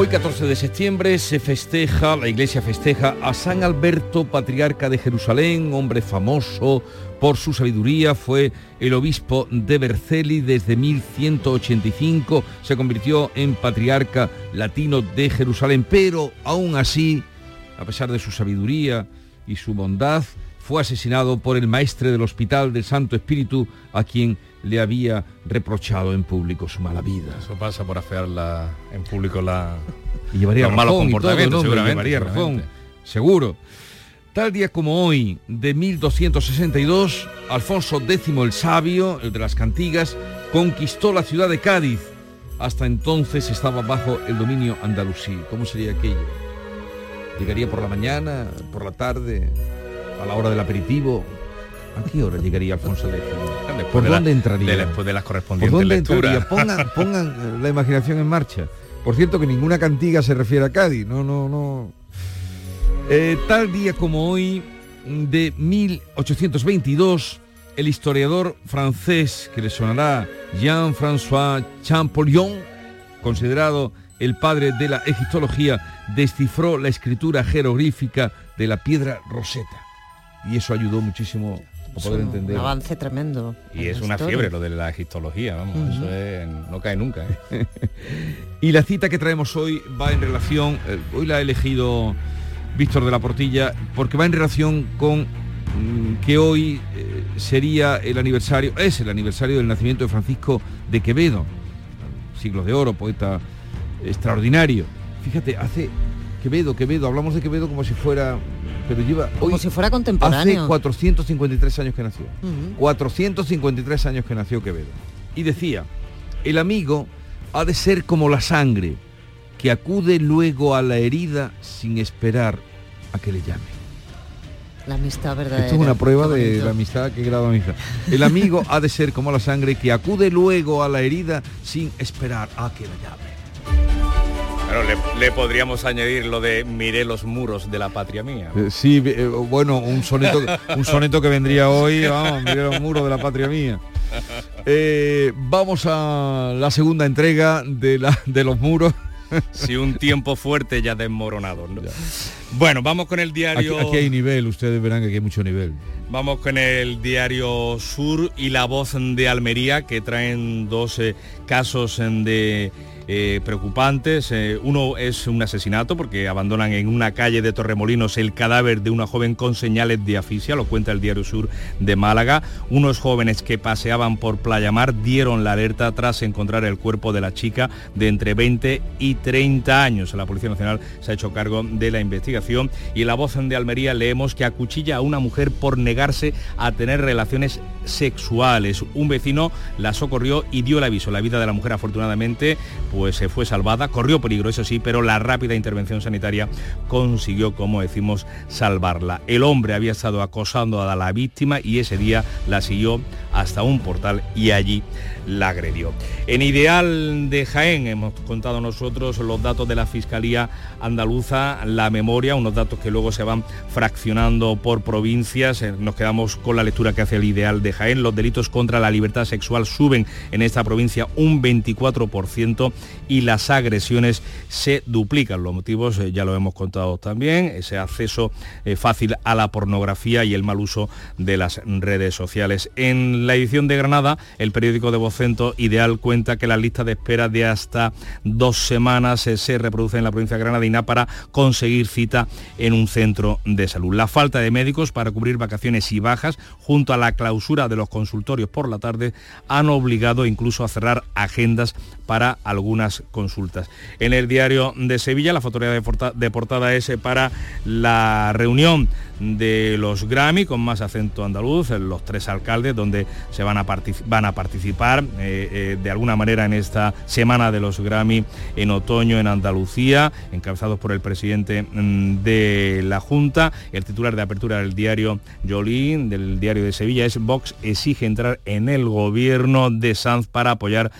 Hoy 14 de septiembre se festeja, la iglesia festeja a San Alberto, patriarca de Jerusalén, hombre famoso por su sabiduría, fue el obispo de Berceli desde 1185, se convirtió en patriarca latino de Jerusalén, pero aún así, a pesar de su sabiduría y su bondad, fue asesinado por el maestre del Hospital del Santo Espíritu, a quien le había reprochado en público su mala vida. Eso pasa por afear en público la, y llevaría los malos y todo, comportamientos, ¿no? seguramente, Llevaría razón, seguramente. seguro. Tal día como hoy, de 1262, Alfonso X el Sabio, el de las Cantigas, conquistó la ciudad de Cádiz. Hasta entonces estaba bajo el dominio andalusí. ¿Cómo sería aquello? ¿Llegaría por la mañana, por la tarde, a la hora del aperitivo? ¿A qué hora llegaría Alfonso X? Después ¿Por de la- dónde entraría? de- después de las ¿Por correspondientes dónde lecturas. entraría? Pongan, <laughs> pongan, la imaginación en marcha. Por cierto que ninguna cantiga se refiere a Cádiz. No, no, no. Eh, tal día como hoy, de 1822, el historiador francés que le sonará Jean-François Champollion, considerado el padre de la egiptología, descifró la escritura jeroglífica de la piedra Rosetta. Y eso ayudó muchísimo poder entender. Un avance tremendo. Y es una fiebre lo de la egiptología, vamos, eso es, no cae nunca. ¿eh? <laughs> y la cita que traemos hoy va en relación, eh, hoy la ha elegido Víctor de la Portilla, porque va en relación con mm, que hoy eh, sería el aniversario, es el aniversario del nacimiento de Francisco de Quevedo, siglos de oro, poeta extraordinario. Fíjate, hace Quevedo, Quevedo, hablamos de Quevedo como si fuera, pero lleva como si fuera contemporáneo. Hace 453 años que nació. 453 años que nació Quevedo. Y decía, el amigo ha de ser como la sangre, que acude luego a la herida sin esperar a que le llame. La amistad verdadera. Esto es una prueba de la amistad, qué grado de amistad. El amigo ha de ser como la sangre que acude luego a la herida sin esperar a que la llame. Pero le, podríamos añadir lo de miré los muros de la patria mía. Eh, sí, eh, bueno, un soneto, un soneto que vendría hoy, vamos, miré los muros de la patria mía. Eh, vamos a la segunda entrega de, la, de los muros. Si un tiempo fuerte ya desmoronado. Bueno, vamos con el diario... Aquí, hay nivel, ustedes verán que aquí hay mucho nivel. Vamos con el diario Sur y la voz de Almería, que traen 12 casos de eh, preocupantes. Eh, uno es un asesinato porque abandonan en una calle de Torremolinos el cadáver de una joven con señales de asfixia, lo cuenta el Diario Sur de Málaga. Unos jóvenes que paseaban por Playa Mar dieron la alerta tras encontrar el cuerpo de la chica de entre 20 y 30 años. La Policía Nacional se ha hecho cargo de la investigación y en la voz de Almería leemos que acuchilla a una mujer por negarse a tener relaciones sexuales. Un vecino la socorrió y dio el aviso. La vida de la mujer afortunadamente pues se fue salvada, corrió peligro, eso sí, pero la rápida intervención sanitaria consiguió, como decimos, salvarla. El hombre había estado acosando a la víctima y ese día la siguió hasta un portal y allí la agredió. En Ideal de Jaén hemos contado nosotros los datos de la Fiscalía Andaluza, la memoria, unos datos que luego se van fraccionando por provincias. Eh, nos quedamos con la lectura que hace el Ideal de Jaén. Los delitos contra la libertad sexual suben en esta provincia un 24% y las agresiones se duplican. Los motivos eh, ya lo hemos contado también, ese acceso eh, fácil a la pornografía y el mal uso de las redes sociales. En la edición de Granada, el periódico de Vocento Ideal cuenta que la lista de espera de hasta dos semanas eh, se reproduce en la provincia de granadina para conseguir cita en un centro de salud. La falta de médicos para cubrir vacaciones y bajas, junto a la clausura de los consultorios por la tarde, han obligado incluso a cerrar agendas para algunas consultas. En el diario de Sevilla la fotografía de portada es para la reunión de los Grammy con más acento andaluz, los tres alcaldes donde se van a, van a participar eh, eh, de alguna manera en esta semana de los Grammy en otoño en Andalucía, encabezados por el presidente mm, de la Junta. El titular de apertura del diario Jolín, del diario de Sevilla, es Vox exige entrar en el gobierno de Sanz para apoyar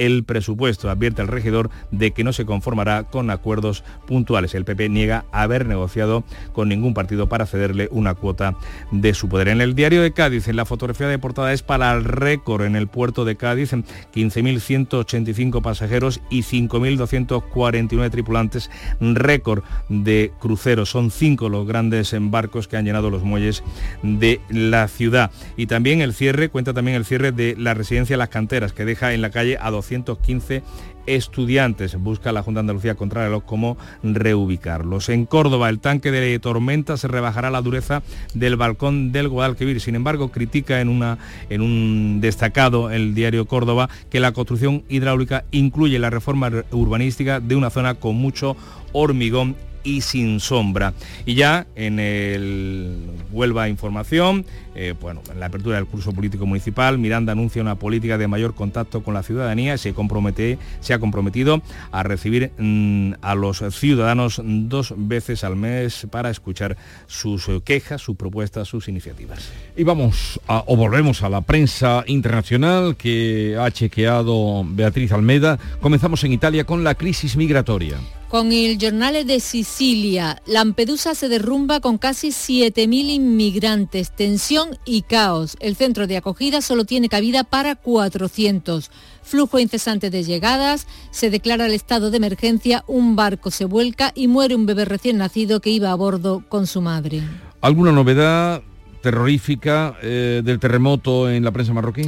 el presupuesto. Advierte el regidor de que no se conformará con acuerdos puntuales. El PP niega haber negociado con ningún partido para cederle una cuota de su poder. En el diario de Cádiz, en la fotografía de portada es para el récord en el puerto de Cádiz, 15.185 pasajeros y 5.249 tripulantes, récord de cruceros. Son cinco los grandes embarcos que han llenado los muelles de la ciudad. Y también el cierre, cuenta también el cierre de la residencia Las Canteras, que deja en la calle a 200 215 estudiantes. Busca la Junta de Andalucía Contrarreloj cómo reubicarlos. En Córdoba, el tanque de tormenta se rebajará la dureza del balcón del Guadalquivir. Sin embargo, critica en, una, en un destacado el diario Córdoba que la construcción hidráulica incluye la reforma urbanística de una zona con mucho hormigón y sin sombra. Y ya en el Huelva Información, eh, bueno, en la apertura del curso político municipal, Miranda anuncia una política de mayor contacto con la ciudadanía y se, compromete, se ha comprometido a recibir mm, a los ciudadanos dos veces al mes para escuchar sus quejas, sus propuestas, sus iniciativas. Y vamos o volvemos a la prensa internacional que ha chequeado Beatriz Almeda. Comenzamos en Italia con la crisis migratoria. Con el Giornale de Sicilia, Lampedusa se derrumba con casi 7.000 inmigrantes, tensión y caos. El centro de acogida solo tiene cabida para 400. Flujo incesante de llegadas, se declara el estado de emergencia, un barco se vuelca y muere un bebé recién nacido que iba a bordo con su madre. ¿Alguna novedad terrorífica eh, del terremoto en la prensa marroquí?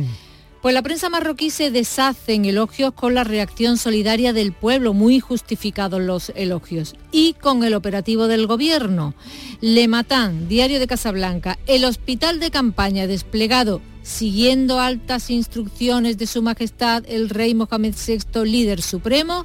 Pues la prensa marroquí se deshace en elogios con la reacción solidaria del pueblo, muy justificados los elogios, y con el operativo del gobierno. Le Matan, diario de Casablanca, el hospital de campaña desplegado siguiendo altas instrucciones de Su Majestad el Rey Mohamed VI, líder supremo,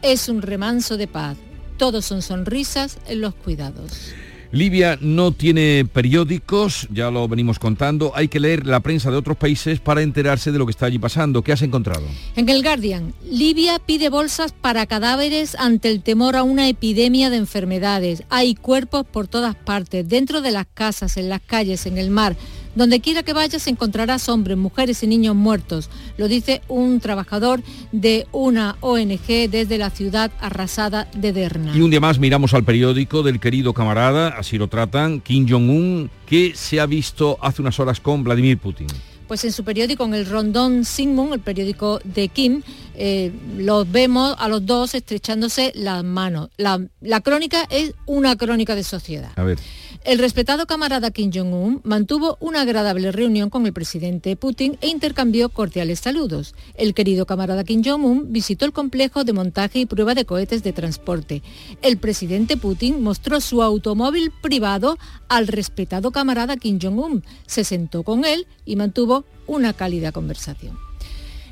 es un remanso de paz. Todos son sonrisas en los cuidados. Libia no tiene periódicos, ya lo venimos contando, hay que leer la prensa de otros países para enterarse de lo que está allí pasando. ¿Qué has encontrado? En el Guardian, Libia pide bolsas para cadáveres ante el temor a una epidemia de enfermedades. Hay cuerpos por todas partes, dentro de las casas, en las calles, en el mar. Donde quiera que vayas encontrarás hombres, mujeres y niños muertos, lo dice un trabajador de una ONG desde la ciudad arrasada de Derna. Y un día más miramos al periódico del querido camarada, así lo tratan, Kim Jong-un, que se ha visto hace unas horas con Vladimir Putin pues en su periódico, en el Rondón Sigmund, el periódico de Kim, eh, los vemos a los dos estrechándose las manos. La, la, crónica es una crónica de sociedad. A ver. El respetado camarada Kim Jong-un mantuvo una agradable reunión con el presidente Putin e intercambió cordiales saludos. El querido camarada Kim Jong-un visitó el complejo de montaje y prueba de cohetes de transporte. El presidente Putin mostró su automóvil privado al respetado camarada Kim Jong-un, se sentó con él y mantuvo una cálida conversación.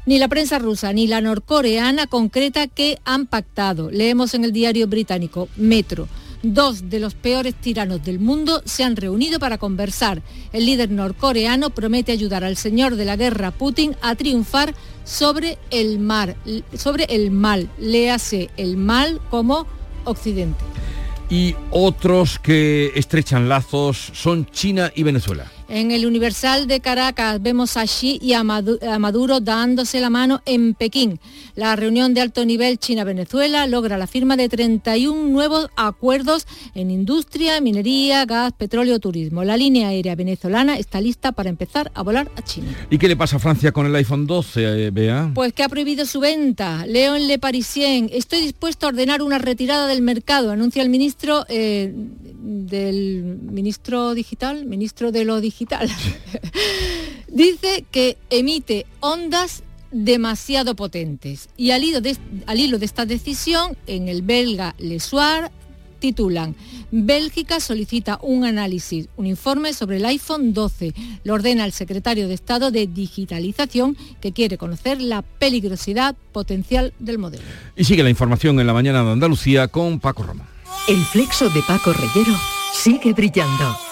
Ni la prensa rusa ni la norcoreana concreta que han pactado. Leemos en el diario británico Metro Dos de los peores tiranos del mundo se han reunido para conversar. El líder norcoreano promete ayudar al señor de la guerra Putin a triunfar sobre el sobre el mal, léase el mal como Occidente. Y otros que estrechan lazos son China y Venezuela. En el Universal de Caracas vemos a Xi y a Maduro dándose la mano en Pekín. La reunión de alto nivel China-Venezuela logra la firma de 31 nuevos acuerdos en industria, minería, gas, petróleo, turismo. La línea aérea venezolana está lista para empezar a volar a China. ¿Y qué le pasa a Francia con el iPhone 12, eh, Bea? Pues que ha prohibido su venta. Leo en Le Parisien, estoy dispuesto a ordenar una retirada del mercado, anuncia el ministro eh, del ministro digital, ministro de lo digital, <laughs> dice que emite ondas demasiado potentes. Y al hilo, de, al hilo de esta decisión, en el belga Le Soir titulan Bélgica solicita un análisis, un informe sobre el iPhone 12. Lo ordena el secretario de Estado de Digitalización que quiere conocer la peligrosidad potencial del modelo. Y sigue la información en la mañana de Andalucía con Paco Roma. El flexo de Paco Reyero sigue brillando.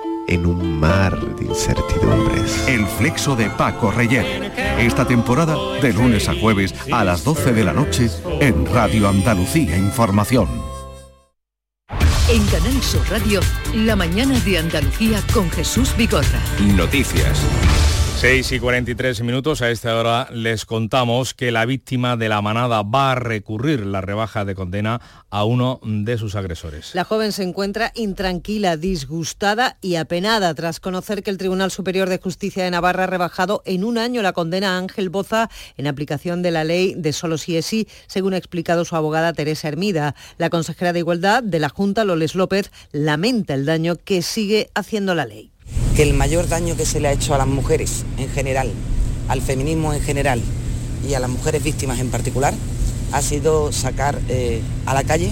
en un mar de incertidumbres. El flexo de Paco Reyer. Esta temporada de lunes a jueves a las 12 de la noche en Radio Andalucía Información. En Canal Sur Radio, la mañana de Andalucía con Jesús Bigorra. Noticias. 6 y 43 minutos. A esta hora les contamos que la víctima de la manada va a recurrir la rebaja de condena a uno de sus agresores. La joven se encuentra intranquila, disgustada y apenada tras conocer que el Tribunal Superior de Justicia de Navarra ha rebajado en un año la condena a Ángel Boza en aplicación de la ley de solo si es sí, según ha explicado su abogada Teresa Hermida. La consejera de Igualdad de la Junta, Loles López, lamenta el daño que sigue haciendo la ley que el mayor daño que se le ha hecho a las mujeres en general, al feminismo en general y a las mujeres víctimas en particular, ha sido sacar eh, a la calle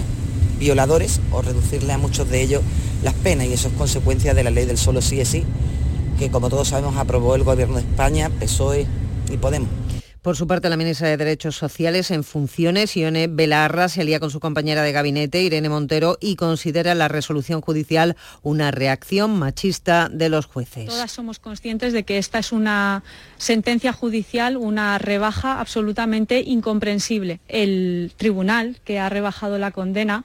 violadores o reducirle a muchos de ellos las penas y eso es consecuencia de la ley del solo sí es sí, que como todos sabemos aprobó el gobierno de España, PSOE y Podemos. Por su parte, la ministra de Derechos Sociales en funciones, Ione Belarra, se alía con su compañera de gabinete, Irene Montero, y considera la resolución judicial una reacción machista de los jueces. Todas somos conscientes de que esta es una sentencia judicial, una rebaja absolutamente incomprensible. El tribunal que ha rebajado la condena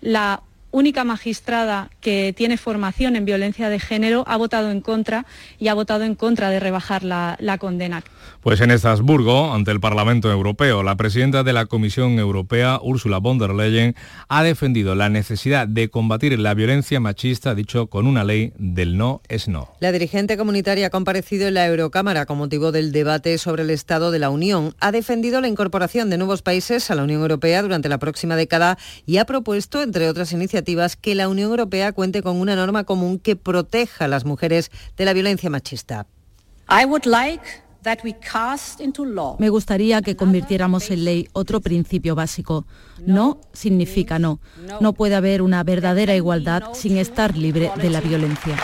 la única magistrada que tiene formación en violencia de género ha votado en contra y ha votado en contra de rebajar la, condena. Pues en Estrasburgo, ante el Parlamento Europeo, la presidenta de la Comisión Europea, Ursula von der Leyen, ha defendido la necesidad de combatir la violencia machista, dicho con una ley del no es no. La dirigente comunitaria ha comparecido en la Eurocámara con motivo del debate sobre el Estado de la Unión. Ha defendido la incorporación de nuevos países a la Unión Europea durante la próxima década y ha propuesto, entre otras iniciativas, que la Unión Europea cuente con una norma común que proteja a las mujeres de la violencia machista. Me gustaría que convirtiéramos en ley otro principio básico. No significa no. No puede haber una verdadera igualdad sin estar libre de la violencia.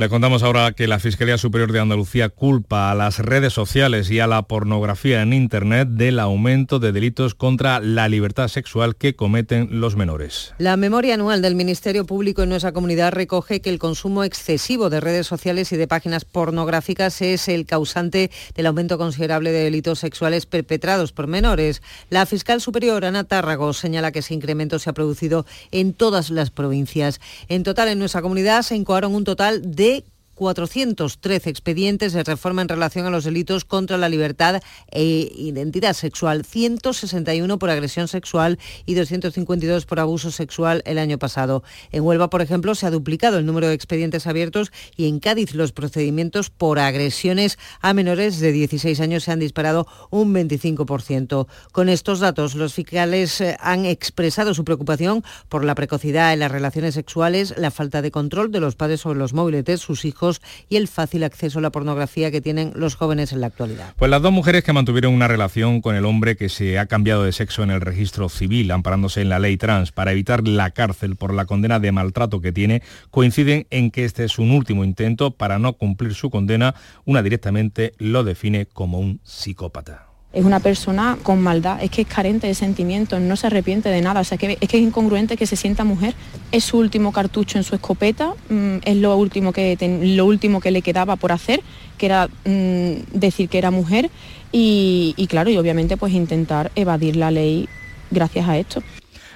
Le contamos ahora que la Fiscalía Superior de Andalucía culpa a las redes sociales y a la pornografía en Internet del aumento de delitos contra la libertad sexual que cometen los menores. La memoria anual del Ministerio Público en nuestra comunidad recoge que el consumo excesivo de redes sociales y de páginas pornográficas es el causante del aumento considerable de delitos sexuales perpetrados por menores. La fiscal superior Ana Tárrago señala que ese incremento se ha producido en todas las provincias. En total, en nuestra comunidad se incoaron un total de de 413 expedientes de reforma en relación a los delitos contra la libertad e identidad sexual, 161 por agresión sexual y 252 por abuso sexual el año pasado. En Huelva, por ejemplo, se ha duplicado el número de expedientes abiertos y en Cádiz los procedimientos por agresiones a menores de 16 años se han disparado un 25%. Con estos datos, los fiscales eh, han expresado su preocupación por la precocidad en las relaciones sexuales, la falta de control de los padres sobre los móviles de sus hijos, y el fácil acceso a la pornografía que tienen los jóvenes en la actualidad. Pues las dos mujeres que mantuvieron una relación con el hombre que se ha cambiado de sexo en el registro civil, amparándose en la ley trans para evitar la cárcel por la condena de maltrato que tiene, coinciden en que este es un último intento para no cumplir su condena. Una directamente lo define como un psicópata es una persona con maldad, es que es carente de sentimientos, no se arrepiente de nada, o sea, que es que es incongruente que se sienta mujer, es su último cartucho en su escopeta, mm, es lo último, que lo último que le quedaba por hacer, que era mm, decir que era mujer y, y claro, y obviamente pues intentar evadir la ley gracias a esto.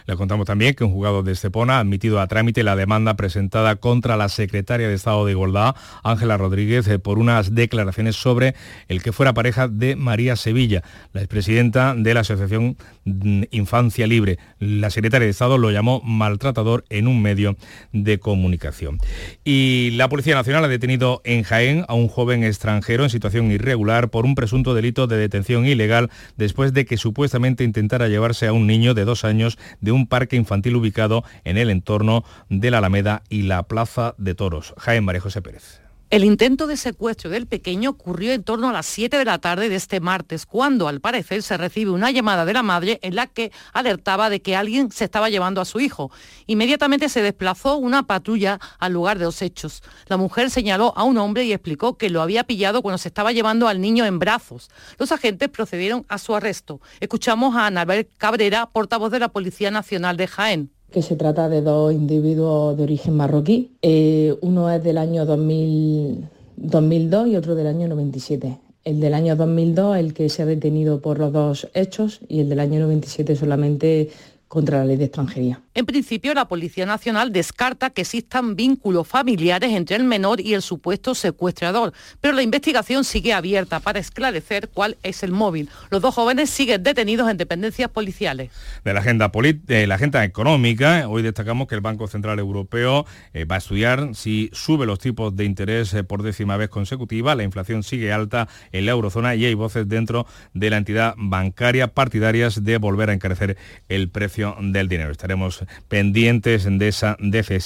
Le contamos también que un juzgado de Estepona ha admitido a trámite la demanda presentada contra la secretaria de Estado de Igualdad, Ángela Rodríguez, eh, por unas declaraciones sobre el que fuera pareja de María Sevilla, la expresidenta de la Asociación mm, Infancia Libre. La secretaria de Estado lo llamó maltratador en un medio de comunicación. Y la Policía Nacional ha detenido en Jaén a un joven extranjero en situación irregular por un presunto delito de detención ilegal después de que supuestamente intentara llevarse a un niño de dos años de un un parque infantil ubicado en el entorno de la Alameda y la Plaza de Toros. Jaén María José Pérez. El intento de secuestro del pequeño ocurrió en torno a las 7 de la tarde de este martes, cuando al parecer se recibe una llamada de la madre en la que alertaba de que alguien se estaba llevando a su hijo. Inmediatamente se desplazó una patrulla al lugar de los hechos. La mujer señaló a un hombre y explicó que lo había pillado cuando se estaba llevando al niño en brazos. Los agentes procedieron a su arresto. Escuchamos a Anabel Cabrera, portavoz de la Policía Nacional de Jaén que se trata de dos individuos de origen marroquí. Eh, uno es del año 2002 y otro del año 97. El del año 2002, el que se ha detenido por los dos hechos, y el del año 97 solamente contra la ley de extranjería. En principio, la Policía Nacional descarta que existan vínculos familiares entre el menor y el supuesto secuestrador, pero la investigación sigue abierta para esclarecer cuál es el móvil. Los dos jóvenes siguen detenidos en dependencias policiales. De la agenda, de la agenda económica, hoy destacamos que el Banco Central Europeo eh, va a estudiar si sube los tipos de interés eh, por décima vez consecutiva. La inflación sigue alta en la eurozona y hay voces dentro de la entidad bancaria partidarias de volver a encarecer el precio del dinero. Estaremos pendientes de esa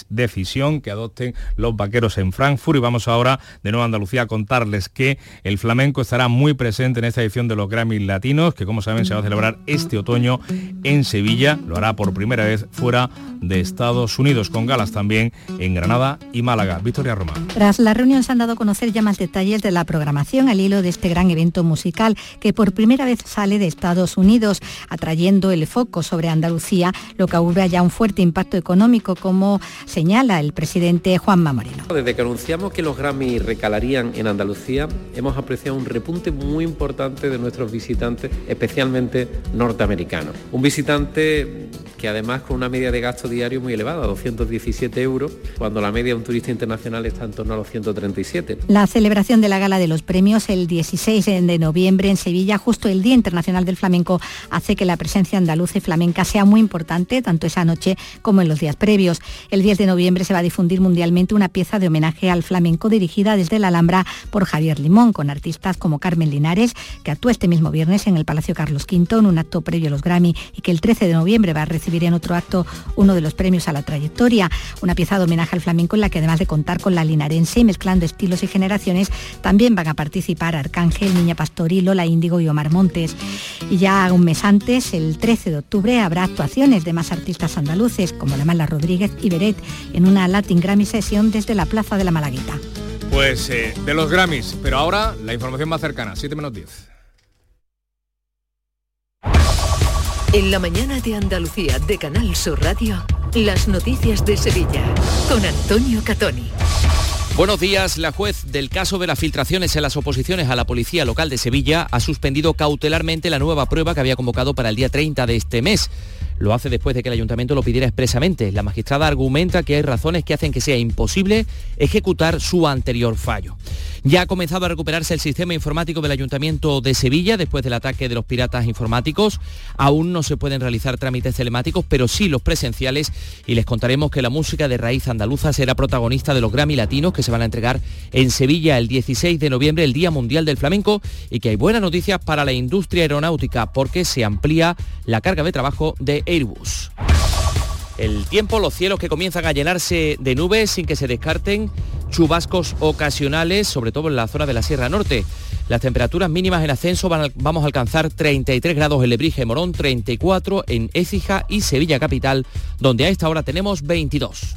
decisión que adopten los vaqueros en Frankfurt y vamos ahora de nuevo a Andalucía a contarles que el flamenco estará muy presente en esta edición de los Grammy Latinos, que como saben se va a celebrar este otoño en Sevilla. Lo hará por primera vez fuera de Estados Unidos, con galas también en Granada y Málaga. Victoria Roma. Tras la reunión se han dado a conocer ya más detalles de la programación al hilo de este gran evento musical que por primera vez sale de Estados Unidos, atrayendo el foco sobre Andalucía, lo que augura ya un fuerte impacto económico, como señala el presidente Juanma Moreno. Desde que anunciamos que los Grammy recalarían en Andalucía, hemos apreciado un repunte muy importante de nuestros visitantes, especialmente norteamericanos. Un visitante que además con una media de gasto diario muy elevada, 217 euros, cuando la media de un turista internacional está en torno a los 137. La celebración de la gala de los premios el 16 de noviembre en Sevilla, justo el Día Internacional del Flamenco, hace que la presencia andaluza y flamenca sea muy importante, tanto esa noche como en los días previos. El 10 de noviembre se va a difundir mundialmente una pieza de homenaje al flamenco dirigida desde la Alhambra por Javier Limón, con artistas como Carmen Linares, que actúa este mismo viernes en el Palacio Carlos V en un acto previo a los Grammy y que el 13 de noviembre va a recibir en otro acto uno de los premios a la trayectoria, una pieza de homenaje al flamenco en la que además de contar con la linarense y mezclando estilos y generaciones, también van a participar Arcángel, Niña Pastoril, Lola Índigo y Omar Montes. Y ya un mes antes, el 13 de octubre, habrá actuaciones de más artistas andaluces, como la Mala Rodríguez y Beret, en una Latin Grammy sesión desde la Plaza de la Malaguita. Pues eh, de los Grammys, pero ahora la información más cercana, 7 menos 10. En la mañana de Andalucía de Canal Sur Radio, las noticias de Sevilla con Antonio Catoni. Buenos días. La juez del caso de las filtraciones en las oposiciones a la Policía Local de Sevilla ha suspendido cautelarmente la nueva prueba que había convocado para el día 30 de este mes. Lo hace después de que el ayuntamiento lo pidiera expresamente. La magistrada argumenta que hay razones que hacen que sea imposible ejecutar su anterior fallo. Ya ha comenzado a recuperarse el sistema informático del Ayuntamiento de Sevilla después del ataque de los piratas informáticos. Aún no se pueden realizar trámites telemáticos, pero sí los presenciales y les contaremos que la música de raíz andaluza será protagonista de los Grammy Latinos que se van a entregar en Sevilla el 16 de noviembre, el Día Mundial del Flamenco, y que hay buenas noticias para la industria aeronáutica porque se amplía la carga de trabajo de Airbus. El tiempo, los cielos que comienzan a llenarse de nubes sin que se descarten chubascos ocasionales, sobre todo en la zona de la Sierra Norte. Las temperaturas mínimas en ascenso vamos a alcanzar 33 grados en Lebrige, Morón, 34 en Écija y Sevilla Capital, donde a esta hora tenemos 22.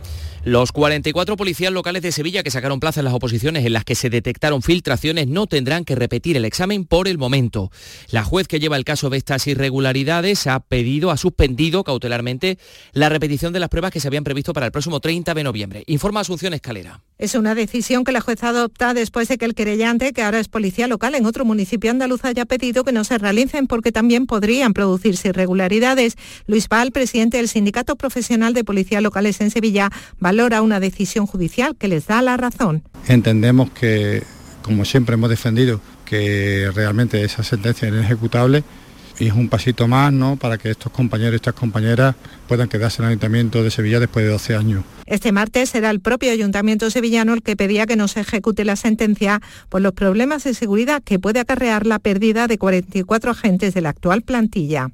Los 44 policías locales de Sevilla que sacaron plaza en las oposiciones en las que se detectaron filtraciones no tendrán que repetir el examen por el momento. La juez que lleva el caso de estas irregularidades ha pedido, ha suspendido cautelarmente la repetición de las pruebas que se habían previsto para el próximo 30 de noviembre. Informa Asunción Escalera. Es una decisión que la jueza adopta después de que el querellante, que ahora es policía local en otro municipio andaluz, haya pedido que no se realicen porque también podrían producirse irregularidades. Luis Val, presidente del Sindicato Profesional de Policías Locales en Sevilla, valora una decisión judicial que les da la razón. Entendemos que, como siempre hemos defendido, que realmente esa sentencia es inejecutable y es un pasito más ¿no? para que estos compañeros y estas compañeras puedan quedarse en el Ayuntamiento de Sevilla después de 12 años. Este martes será el propio Ayuntamiento sevillano el que pedía que no se ejecute la sentencia por los problemas de seguridad que puede acarrear la pérdida de 44 agentes de la actual plantilla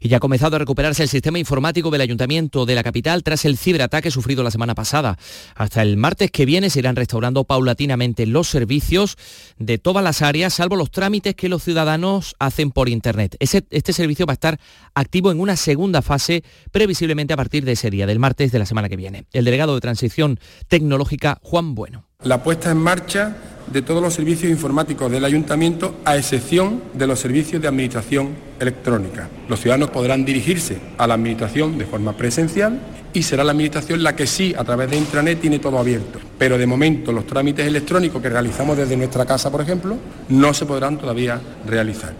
y ya ha comenzado a recuperarse el sistema informático del Ayuntamiento de la capital tras el ciberataque sufrido la semana pasada. Hasta el martes que viene se irán restaurando paulatinamente los servicios de todas las áreas, salvo los trámites que los ciudadanos hacen por Internet. este servicio va a estar activo en una segunda fase, previsiblemente a partir de ese día, del martes de la semana que viene. El delegado de Transición Tecnológica, Juan Bueno. La puesta en marcha de todos los servicios informáticos del ayuntamiento, a excepción de los servicios de administración electrónica. Los ciudadanos podrán dirigirse a la administración de forma presencial y será la administración la que sí, a través de intranet, tiene todo abierto. Pero de momento los trámites electrónicos que realizamos desde nuestra casa, por ejemplo, no se podrán todavía realizar.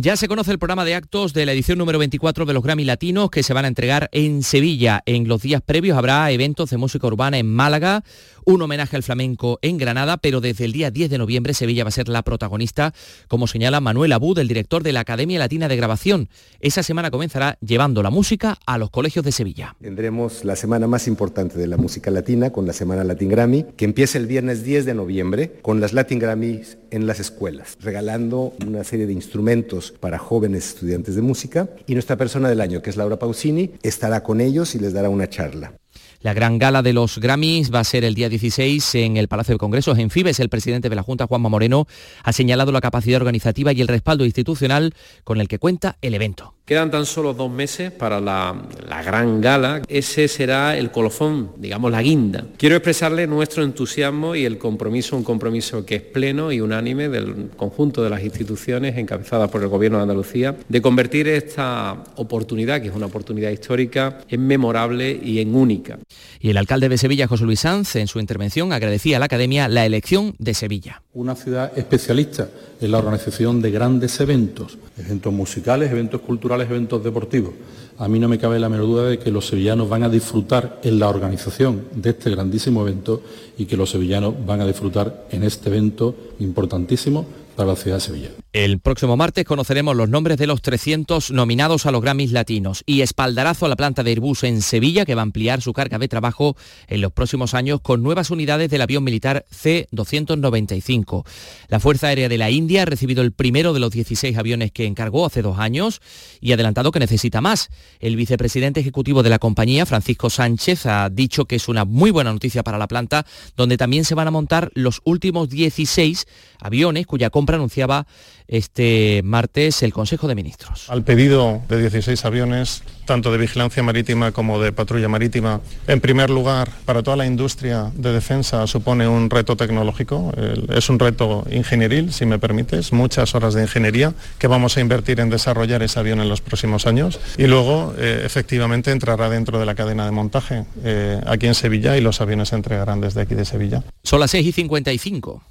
Ya se conoce el programa de actos de la edición número 24 de los Grammy Latinos que se van a entregar en Sevilla. En los días previos habrá eventos de música urbana en Málaga, un homenaje al flamenco en Granada, pero desde el día 10 de noviembre Sevilla va a ser la protagonista, como señala Manuel Abud, el director de la Academia Latina de Grabación. Esa semana comenzará llevando la música a los colegios de Sevilla. Tendremos la semana más importante de la música latina con la Semana Latin Grammy, que empieza el viernes 10 de noviembre con las Latin Grammys en las escuelas, regalando una serie de instrumentos para jóvenes estudiantes de música y nuestra persona del año, que es Laura Pausini, estará con ellos y les dará una charla. La gran gala de los Grammys va a ser el día 16 en el Palacio de Congresos en Fibes. El presidente de la Junta, Juanma Moreno, ha señalado la capacidad organizativa y el respaldo institucional con el que cuenta el evento. Quedan tan solo dos meses para la, gran gala. Ese será el colofón, digamos la guinda. Quiero expresarle nuestro entusiasmo y el compromiso, un compromiso que es pleno y unánime del conjunto de las instituciones encabezadas por el Gobierno de Andalucía, de convertir esta oportunidad, que es una oportunidad histórica, en memorable y en única. Y el alcalde de Sevilla, José Luis Sanz, en su intervención agradecía a la Academia la elección de Sevilla. Una ciudad especialista en la organización de grandes eventos, eventos musicales, eventos culturales, eventos deportivos. A mí no me cabe la menor duda de que los sevillanos van a disfrutar en la organización de este grandísimo evento y que los sevillanos van a disfrutar en este evento importantísimo la ciudad de Sevilla. El próximo martes conoceremos los nombres de los 300 nominados a los Grammys latinos y espaldarazo a la planta de Airbus en Sevilla que va a ampliar su carga de trabajo en los próximos años con nuevas unidades del avión militar C-295. La Fuerza Aérea de la India ha recibido el primero de los 16 aviones que encargó hace dos años y ha adelantado que necesita más. El vicepresidente ejecutivo de la compañía, Francisco Sánchez, ha dicho que es una muy buena noticia para la planta, donde también se van a montar los últimos 16 aviones cuya compra anunciaba este martes el Consejo de Ministros. Al pedido de 16 aviones, tanto de vigilancia marítima como de patrulla marítima, en primer lugar, para toda la industria de defensa supone un reto tecnológico, es un reto ingenieril, si me permites, muchas horas de ingeniería que vamos a invertir en desarrollar ese avión en los próximos años y luego eh, efectivamente entrará dentro de la cadena de montaje eh, aquí en Sevilla y los aviones se entregarán desde aquí de Sevilla. Son las 6 y 55.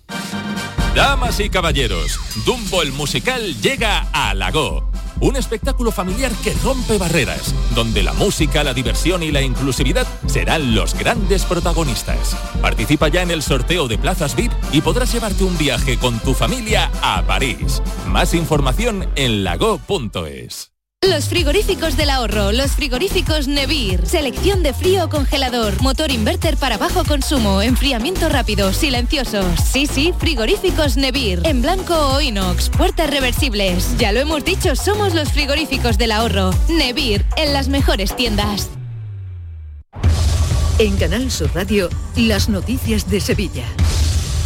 Damas y caballeros, Dumbo el musical llega a Lago. Un espectáculo familiar que rompe barreras, donde la música, la diversión y la inclusividad serán los grandes protagonistas. Participa ya en el sorteo de plazas VIP y podrás llevarte un viaje con tu familia a París. Más información en lago.es. Los frigoríficos del ahorro, los frigoríficos Nevir, selección de frío o congelador, motor inverter para bajo consumo, enfriamiento rápido, silencioso. Sí, sí, frigoríficos Nevir, en blanco o inox, puertas reversibles. Ya lo hemos dicho, somos los frigoríficos del ahorro. Nevir, en las mejores tiendas. En Canal Sur Radio, las noticias de Sevilla.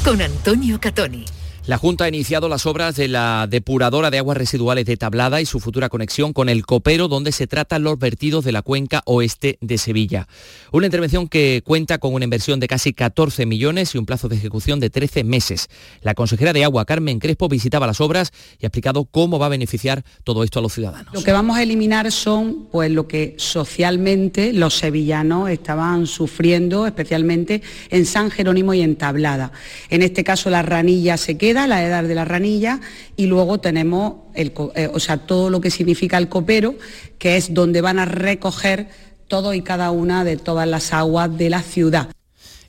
Con Antonio Catoni. La Junta ha iniciado las obras de la depuradora de aguas residuales de Tablada y su futura conexión con el Copero, donde se tratan los vertidos de la cuenca oeste de Sevilla. Una intervención que cuenta con una inversión de casi 14 millones y un plazo de ejecución de 13 meses. La consejera de Agua, Carmen Crespo, visitaba las obras y ha explicado cómo va a beneficiar todo esto a los ciudadanos. Lo que vamos a eliminar son pues, lo que socialmente los sevillanos estaban sufriendo, especialmente en San Jerónimo y en Tablada. En este caso la ranilla se queda la edad de la ranilla, y luego tenemos el, eh, o sea, todo lo que significa el copero, que es donde van a recoger todo y cada una de todas las aguas de la ciudad.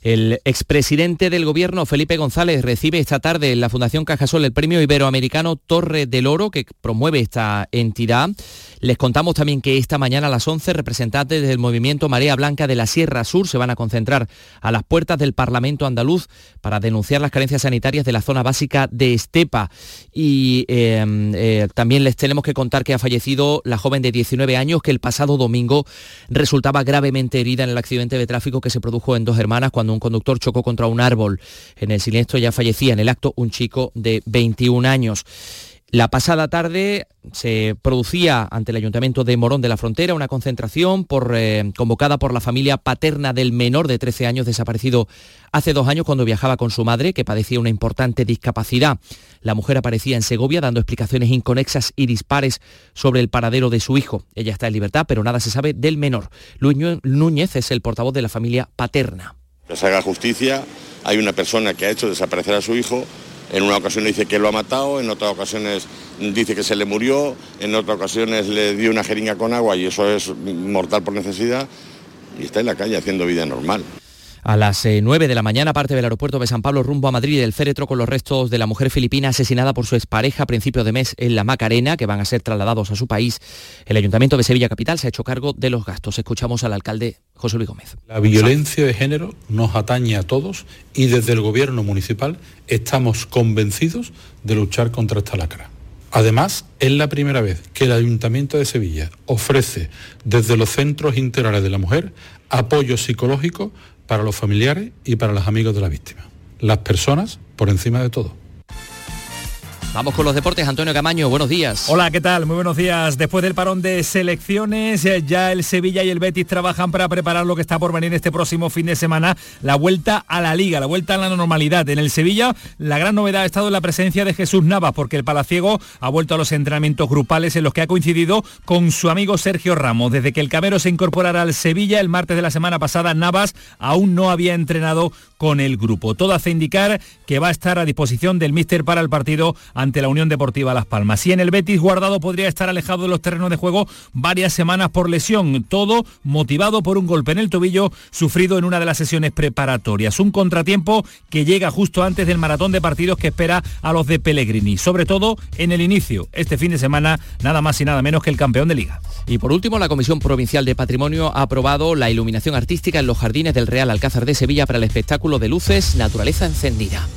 El expresidente del gobierno, Felipe González, recibe esta tarde en la Fundación Cajasol el premio iberoamericano Torre del Oro que promueve esta entidad. Les contamos también que esta mañana a las 11 representantes del movimiento Marea Blanca de la Sierra Sur se van a concentrar a las puertas del Parlamento andaluz para denunciar las carencias sanitarias de la zona básica de Estepa. Y em, eh, también les tenemos que contar que ha fallecido la joven de 19 años que el pasado domingo resultaba gravemente herida en el accidente de tráfico que se produjo en Dos Hermanas cuando un conductor chocó contra un árbol. En el siniestro ya fallecía en el acto un chico de 21 años. La pasada tarde se producía ante el Ayuntamiento de Morón de la Frontera una concentración eh, convocada por la familia paterna del menor de 13 años desaparecido hace dos años cuando viajaba con su madre, que padecía una importante discapacidad. La mujer aparecía en Segovia dando explicaciones inconexas y dispares sobre el paradero de su hijo. Ella está en libertad, pero nada se sabe del menor. Luis Núñez es el portavoz de la familia paterna. Que se haga justicia, hay una persona que ha hecho desaparecer a su hijo. En una ocasión dice que lo ha matado, en otras ocasiones dice que se le murió, en otras ocasiones le dio una jeringa con agua y eso es mortal por necesidad. Y está en la calle haciendo vida normal. A las 9 eh, de la mañana parte del aeropuerto de San Pablo rumbo a Madrid el féretro con los restos de la mujer filipina asesinada por su expareja a principios de mes en la Macarena, que van a ser trasladados a su país. El Ayuntamiento de Sevilla Capital se ha hecho cargo de los gastos. Escuchamos al alcalde José Luis Gómez. La violencia de género nos atañe a todos y desde el gobierno municipal estamos convencidos de luchar contra esta lacra. Además, es la primera vez que el Ayuntamiento de Sevilla ofrece desde los centros integrales de la mujer apoyo psicológico para los familiares y para los amigos de la víctima. Las personas por encima de todo. Vamos con los deportes. Antonio Camaño, buenos días. Hola, ¿qué tal? Muy buenos días. Después del parón de selecciones, eh, ya el Sevilla y el Betis trabajan para preparar lo que está por venir este próximo fin de semana, la vuelta a la liga, la vuelta a la normalidad. En el Sevilla, la gran novedad ha estado en la presencia de Jesús Navas, porque el Palaciego ha vuelto a los entrenamientos grupales en los que ha coincidido con su amigo Sergio Ramos. Desde que el Camero se incorporara al Sevilla el martes de la semana pasada, Navas aún no había entrenado con el grupo. Todo hace indicar que va a estar a disposición del míster para el partido ante la Unión Deportiva Las Palmas. Y en el Betis, Guardado podría estar alejado de los terrenos de juego varias semanas por lesión, todo motivado por un golpe en el tobillo sufrido en una de las sesiones preparatorias. Un contratiempo que llega justo antes del maratón de partidos que espera a los de Pellegrini, sobre todo en el inicio, este fin de semana, nada más y nada menos que el campeón de liga. Y por último, la Comisión Provincial de Patrimonio ha aprobado la iluminación artística en los jardines del Real Alcázar de Sevilla para el espectáculo de luces Naturaleza Encendida.